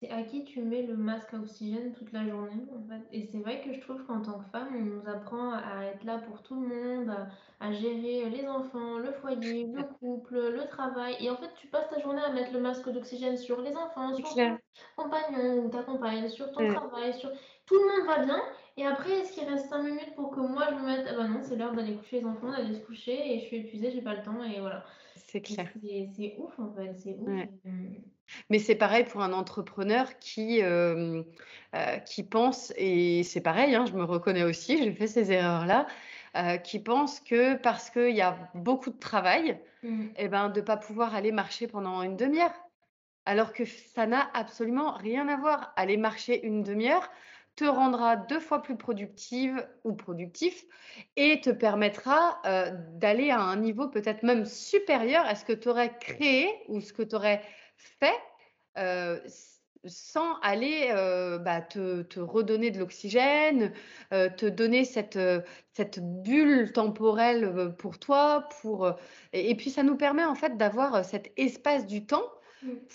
[SPEAKER 3] c'est à qui tu mets le masque à oxygène toute la journée, en fait. Et c'est vrai que je trouve qu'en tant que femme, on nous apprend à être là pour tout le monde, à, gérer les enfants, le foyer, le couple, le travail. Et en fait, tu passes ta journée à mettre le masque d'oxygène sur les enfants, sur ton compagnon ou ta compagne, sur ton travail, sur... Tout le monde va bien. Et après, est-ce qu'il reste 5 minutes pour que moi je me mette... Ah bah non, c'est l'heure d'aller coucher les enfants, d'aller se coucher et je suis épuisée, j'ai pas le temps et voilà.
[SPEAKER 2] C'est clair.
[SPEAKER 3] C'est ouf en fait, c'est ouf.
[SPEAKER 2] Mais c'est pareil pour un entrepreneur qui, euh, qui pense, et c'est pareil, hein, je me reconnais aussi, j'ai fait ces erreurs-là, euh, qui pense que parce qu'il y a beaucoup de travail, mmh. et eh ben, de ne pas pouvoir aller marcher pendant une demi-heure. Alors que ça n'a absolument rien à voir. Aller marcher une demi-heure, te rendra deux fois plus productive ou productif et te permettra euh, d'aller à un niveau peut-être même supérieur à ce que tu aurais créé ou ce que tu aurais fait euh, sans aller euh, bah, te, redonner de l'oxygène, te donner cette, cette bulle temporelle pour toi. Pour, et puis ça nous permet en fait d'avoir cet espace du temps.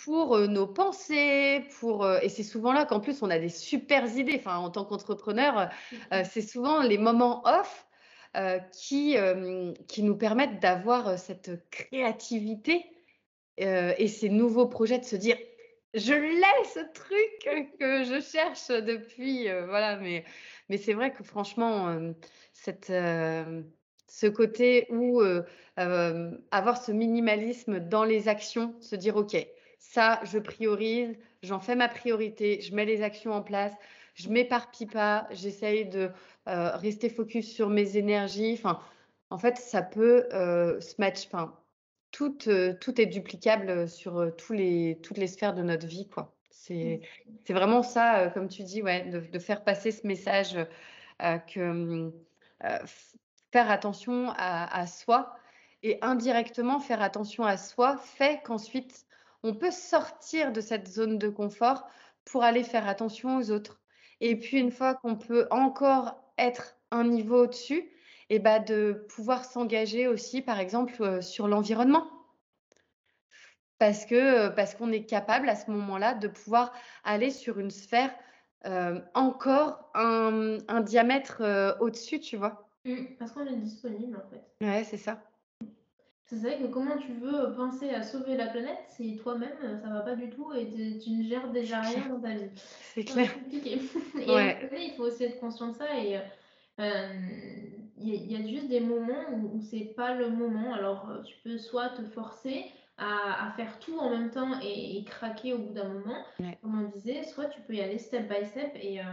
[SPEAKER 2] Pour nos pensées, pour et c'est souvent là qu'en plus on a des super idées. Enfin, en tant qu'entrepreneur, mmh. c'est souvent les moments off qui qui nous permettent d'avoir cette créativité et ces nouveaux projets de se dire je l'ai ce truc que je cherche depuis voilà mais mais c'est vrai que franchement cette ce côté où avoir ce minimalisme dans les actions, se dire OK, ça, je priorise, j'en fais ma priorité, je mets les actions en place, je m'éparpille pas, j'essaye de rester focus sur mes énergies. Enfin, en fait, ça peut se match. Enfin, tout, tout est duplicable sur tous les, toutes les sphères de notre vie, quoi. C'est mmh. vraiment ça, comme tu dis, ouais, de, de, faire passer ce message que faire attention à, soi et indirectement faire attention à soi fait qu'ensuite on peut sortir de cette zone de confort pour aller faire attention aux autres. Et puis une fois qu'on peut encore être un niveau au-dessus, et eh bah de pouvoir s'engager aussi, par exemple, euh, sur l'environnement. Parce que euh, parce qu'on est capable à ce moment-là de pouvoir aller sur une sphère euh, encore un diamètre au-dessus, tu vois.
[SPEAKER 3] Mmh, parce qu'on est disponible en fait.
[SPEAKER 2] Ouais, c'est ça.
[SPEAKER 3] C'est vrai que comment tu veux penser à sauver la planète si toi-même ça va pas du tout et tu ne gères déjà rien dans ta vie?
[SPEAKER 2] C'est clair.
[SPEAKER 3] compliqué. Et Ouais. il faut aussi être conscient de ça et euh, il y, a juste des moments où, où c'est pas le moment. Alors tu peux soit te forcer à, faire tout en même temps et, craquer au bout d'un moment, comme on disait, soit tu peux y aller step by step et, euh,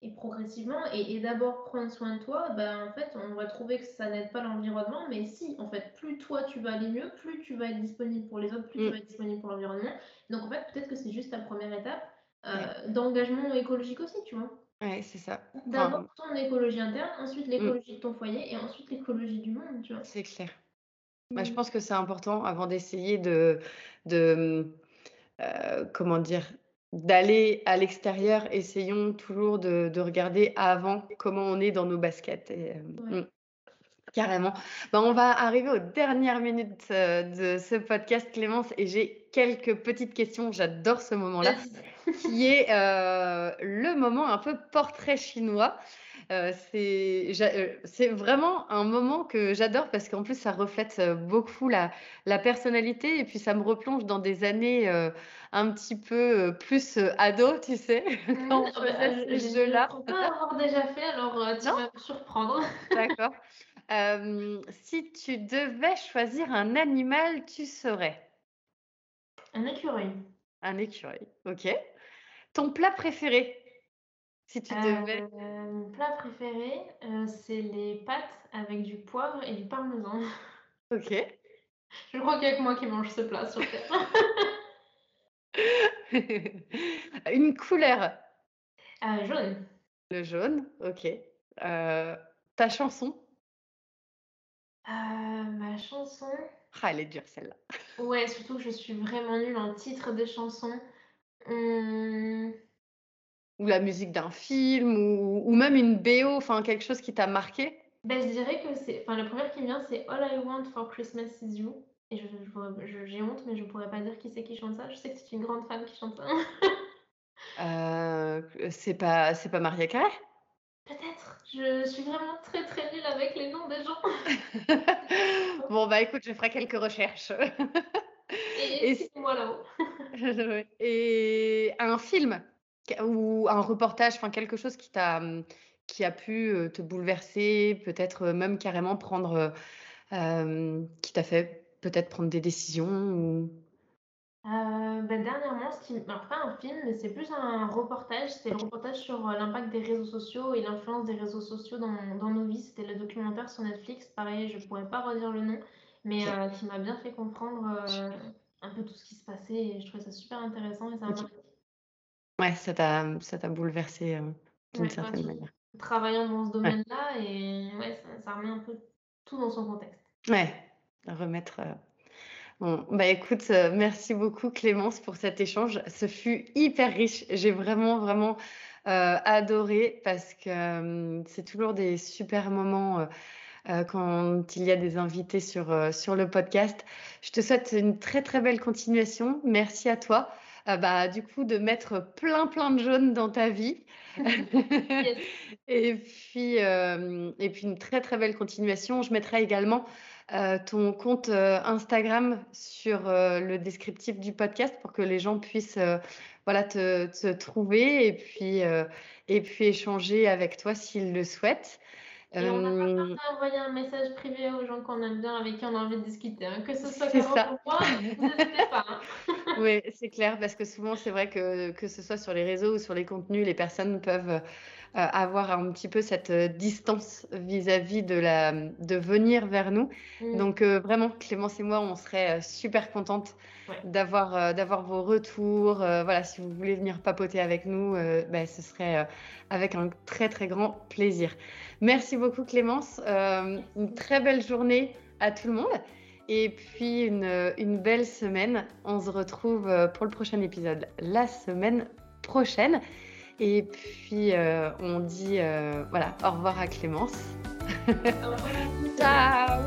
[SPEAKER 3] et progressivement et, d'abord prendre soin de toi, ben, en fait, on va trouver que ça n'aide pas l'environnement, mais si, en fait, plus toi tu vas aller mieux, plus tu vas être disponible pour les autres, plus tu mm. vas être disponible pour l'environnement. Donc en fait, peut-être que c'est juste ta première étape euh, d'engagement écologique aussi, tu vois.
[SPEAKER 2] Ouais, c'est ça.
[SPEAKER 3] D'abord ton écologie interne, ensuite l'écologie de ton foyer et ensuite l'écologie du monde, tu vois.
[SPEAKER 2] C'est clair. Bah, je mmh. pense que c'est important avant d'essayer de, de euh, comment dire, d'aller à l'extérieur. Essayons toujours de, de, regarder avant comment on est dans nos baskets. Et, euh, mmh, carrément. Bah, on va arriver aux dernières minutes euh, de ce podcast, Clémence, et j'ai quelques petites questions. J'adore ce moment-là, qui est le moment un peu portrait chinois. Euh, euh, c'est vraiment un moment que j'adore parce qu'en plus, ça reflète euh, beaucoup la, la personnalité et puis ça me replonge dans des années un petit peu plus ado, tu sais,
[SPEAKER 3] quand on faisait ce jeu-là. Je ne pas avoir déjà fait, alors tu vas me surprendre.
[SPEAKER 2] D'accord. Si tu devais choisir un animal, tu serais?
[SPEAKER 3] Un écureuil.
[SPEAKER 2] un écureuil. Ok. Ton plat préféré, si tu devais.
[SPEAKER 3] Euh, mon plat préféré, euh, c'est les pâtes avec du poivre et du parmesan.
[SPEAKER 2] Ok.
[SPEAKER 3] Je crois qu'il y a que moi qui mange ce plat sur Terre.
[SPEAKER 2] Une couleur.
[SPEAKER 3] Euh, jaune.
[SPEAKER 2] Le jaune. Ok. Ta chanson?
[SPEAKER 3] Ma chanson.
[SPEAKER 2] Ah, elle est dure celle-là.
[SPEAKER 3] Ouais, surtout que je suis vraiment nulle en titre de chansons. Hum,
[SPEAKER 2] Ou la musique d'un film, ou, ou même une BO, enfin quelque chose qui t'a marqué?
[SPEAKER 3] Ben, je dirais que c'est. Enfin, la première qui me vient, c'est All I Want for Christmas is You. Et je, je pourrais- je- j'ai honte, mais je pourrais pas dire qui c'est qui chante ça. Je sais que c'est une grande femme qui chante ça.
[SPEAKER 2] Euh, c'est pas, c'est pas Maria Carey?
[SPEAKER 3] Peut-être. Je suis vraiment très très nulle avec les noms des gens.
[SPEAKER 2] Bon, bah écoute, je ferai quelques recherches.
[SPEAKER 3] Et,
[SPEAKER 2] Et
[SPEAKER 3] c'est moi là-haut.
[SPEAKER 2] Et un film? Ou un reportage, enfin quelque chose qui t'a, hum, qui a pu te bouleverser, peut-être même carrément prendre, euh, qui t'a fait peut-être prendre des décisions ou...
[SPEAKER 3] Euh, ben, dernièrement, ce qui... alors, pas un film, mais c'est plus un reportage. C'était le reportage sur l'impact des réseaux sociaux et l'influence des réseaux sociaux dans, dans nos vies. C'était le documentaire sur Netflix. Pareil, je pourrais pas redire le nom, mais euh, qui m'a bien fait comprendre un peu tout ce qui se passait et je trouvais ça super intéressant et ça m'a
[SPEAKER 2] Ok. Ouais, ça t'a, ça t'a bouleversé euh, d'une
[SPEAKER 3] Ouais,
[SPEAKER 2] certaine
[SPEAKER 3] ouais,
[SPEAKER 2] manière.
[SPEAKER 3] Travaillant dans ce domaine-là et ouais, ça, ça remet un peu tout dans son contexte.
[SPEAKER 2] Ouais, remettre. euh, Bon, bah écoute, euh, merci beaucoup Clémence pour cet échange. Ce fut hyper riche. J'ai vraiment, vraiment adoré parce que euh, c'est toujours des super moments quand il y a des invités sur, sur le podcast. Je te souhaite une très, très belle continuation. Merci à toi. Euh, bah, du coup, de mettre plein, plein de jaunes dans ta vie.
[SPEAKER 3] Yes.
[SPEAKER 2] Et puis, euh, et puis une très très belle continuation. Je mettrai également euh, ton compte euh, Instagram sur le descriptif du podcast pour que les gens puissent voilà, te, te trouver et puis, et puis échanger avec toi s'ils le souhaitent.
[SPEAKER 3] Et on pas
[SPEAKER 2] Euh,
[SPEAKER 3] à envoyer un message privé aux gens qu'on aime bien, avec qui on a envie de discuter. hein. Que ce soit ou moi, n'hésitez pas. hein.
[SPEAKER 2] Oui, c'est clair, parce que souvent, c'est vrai que que ce soit sur les réseaux ou sur les contenus, les personnes peuvent euh, avoir un petit peu cette euh, distance vis-à-vis de la, de venir vers nous.
[SPEAKER 3] Mm.
[SPEAKER 2] Donc, euh, vraiment, Clémence et moi, on serait super contentes
[SPEAKER 3] Ouais.
[SPEAKER 2] d'avoir euh, d'avoir vos retours. Voilà, si vous voulez venir papoter avec nous, ben, ce serait avec un très, très grand plaisir. Merci beaucoup, Clémence. Une très belle journée à tout le monde. Et puis une, une belle semaine. On se retrouve euh, pour le prochain épisode la semaine prochaine. Et puis euh, on dit euh, voilà, au revoir à Clémence.
[SPEAKER 3] Au revoir.
[SPEAKER 2] Ciao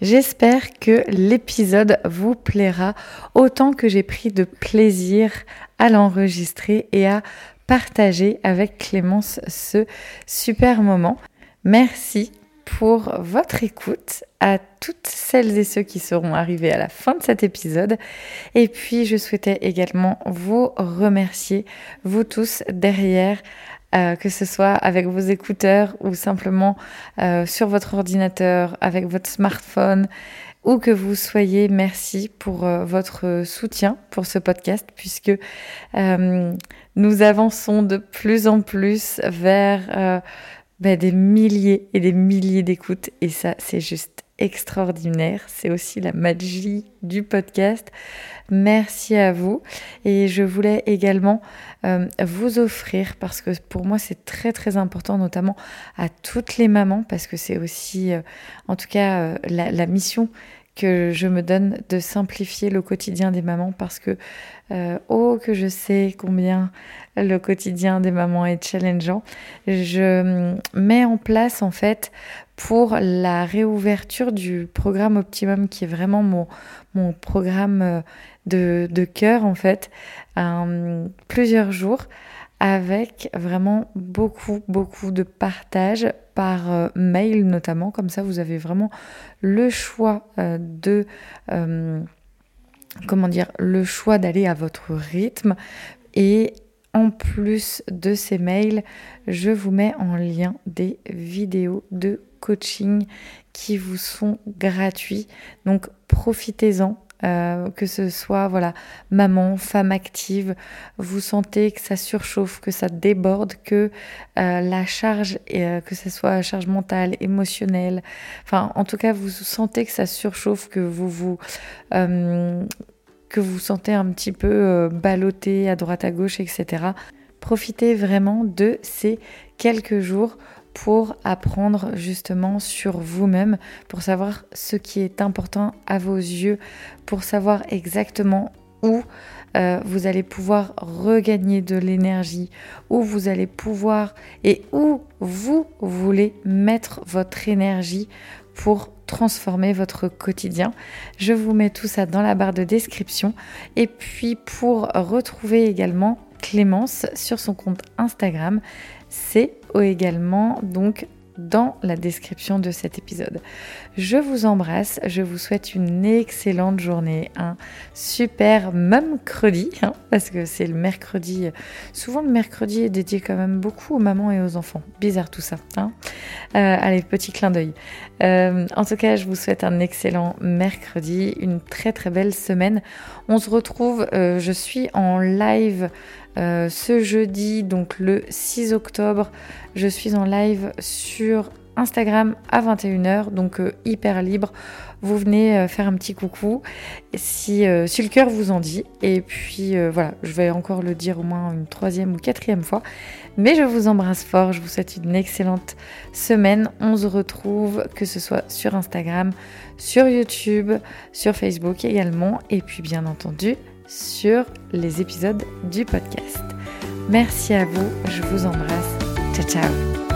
[SPEAKER 1] J'espère que l'épisode vous plaira autant que j'ai pris de plaisir à l'enregistrer et à partager avec Clémence ce super moment. Merci pour votre écoute à toutes celles et ceux qui seront arrivés à la fin de cet épisode. Et puis je souhaitais également vous remercier, vous tous derrière, euh, que ce soit avec vos écouteurs ou simplement euh, sur votre ordinateur, avec votre smartphone, où que vous soyez, merci pour euh, votre soutien pour ce podcast, puisque nous avançons de plus en plus vers ben, des milliers et des milliers d'écoutes, et ça, c'est juste extraordinaire. C'est aussi la magie du podcast. Merci à vous. Et je voulais également euh, vous offrir, parce que pour moi c'est très très important, notamment à toutes les mamans, parce que c'est aussi, euh, en tout cas, euh, la, mission que je me donne de simplifier le quotidien des mamans, parce que, oh, que je sais combien le quotidien des mamans est challengeant. Je mets en place en fait pour la réouverture du programme Optimum, qui est vraiment mon, programme de, de cœur en fait, euh, plusieurs jours avec vraiment beaucoup, beaucoup de partage par euh, mail notamment. Comme ça, vous avez vraiment le choix euh, de... comment dire Le choix d'aller à votre rythme et en plus de ces mails, je vous mets en lien des vidéos de coaching qui vous sont gratuits. Donc profitez-en. Euh, que ce soit voilà maman, femme active, vous sentez que ça surchauffe, que ça déborde, que euh, la charge, euh, que ce soit la charge mentale, émotionnelle, enfin en tout cas vous sentez que ça surchauffe, que vous vous que vous sentez un petit peu ballotté à droite à gauche, etc. Profitez vraiment de ces quelques jours pour apprendre justement sur vous-même, pour savoir ce qui est important à vos yeux, pour savoir exactement où euh, vous allez pouvoir regagner de l'énergie, où vous allez pouvoir et où vous voulez mettre votre énergie pour transformer votre quotidien. Je vous mets tout ça dans la barre de description. Et puis pour retrouver également Clémence sur son compte Instagram, c'est également donc dans la description de cet épisode. Je vous embrasse, je vous souhaite une excellente journée, un super mercredi, hein, parce que c'est le mercredi. Souvent le mercredi est dédié quand même beaucoup aux mamans et aux enfants. Bizarre tout ça. Hein euh, allez, petit clin d'œil. Euh, en tout cas, je vous souhaite un excellent mercredi, une très très belle semaine. On se retrouve, euh, je suis en live euh, ce jeudi, donc le 6 octobre, je suis en live sur Instagram à 21h, donc euh, hyper libre. Vous venez euh, faire un petit coucou si, si le cœur vous en dit. Et puis voilà, je vais encore le dire au moins une troisième ou quatrième fois. Mais je vous embrasse fort, je vous souhaite une excellente semaine. On se retrouve, que ce soit sur Instagram, sur YouTube, sur Facebook également. Et puis bien entendu, sur les épisodes du podcast. Merci à vous, je vous embrasse. Ciao ciao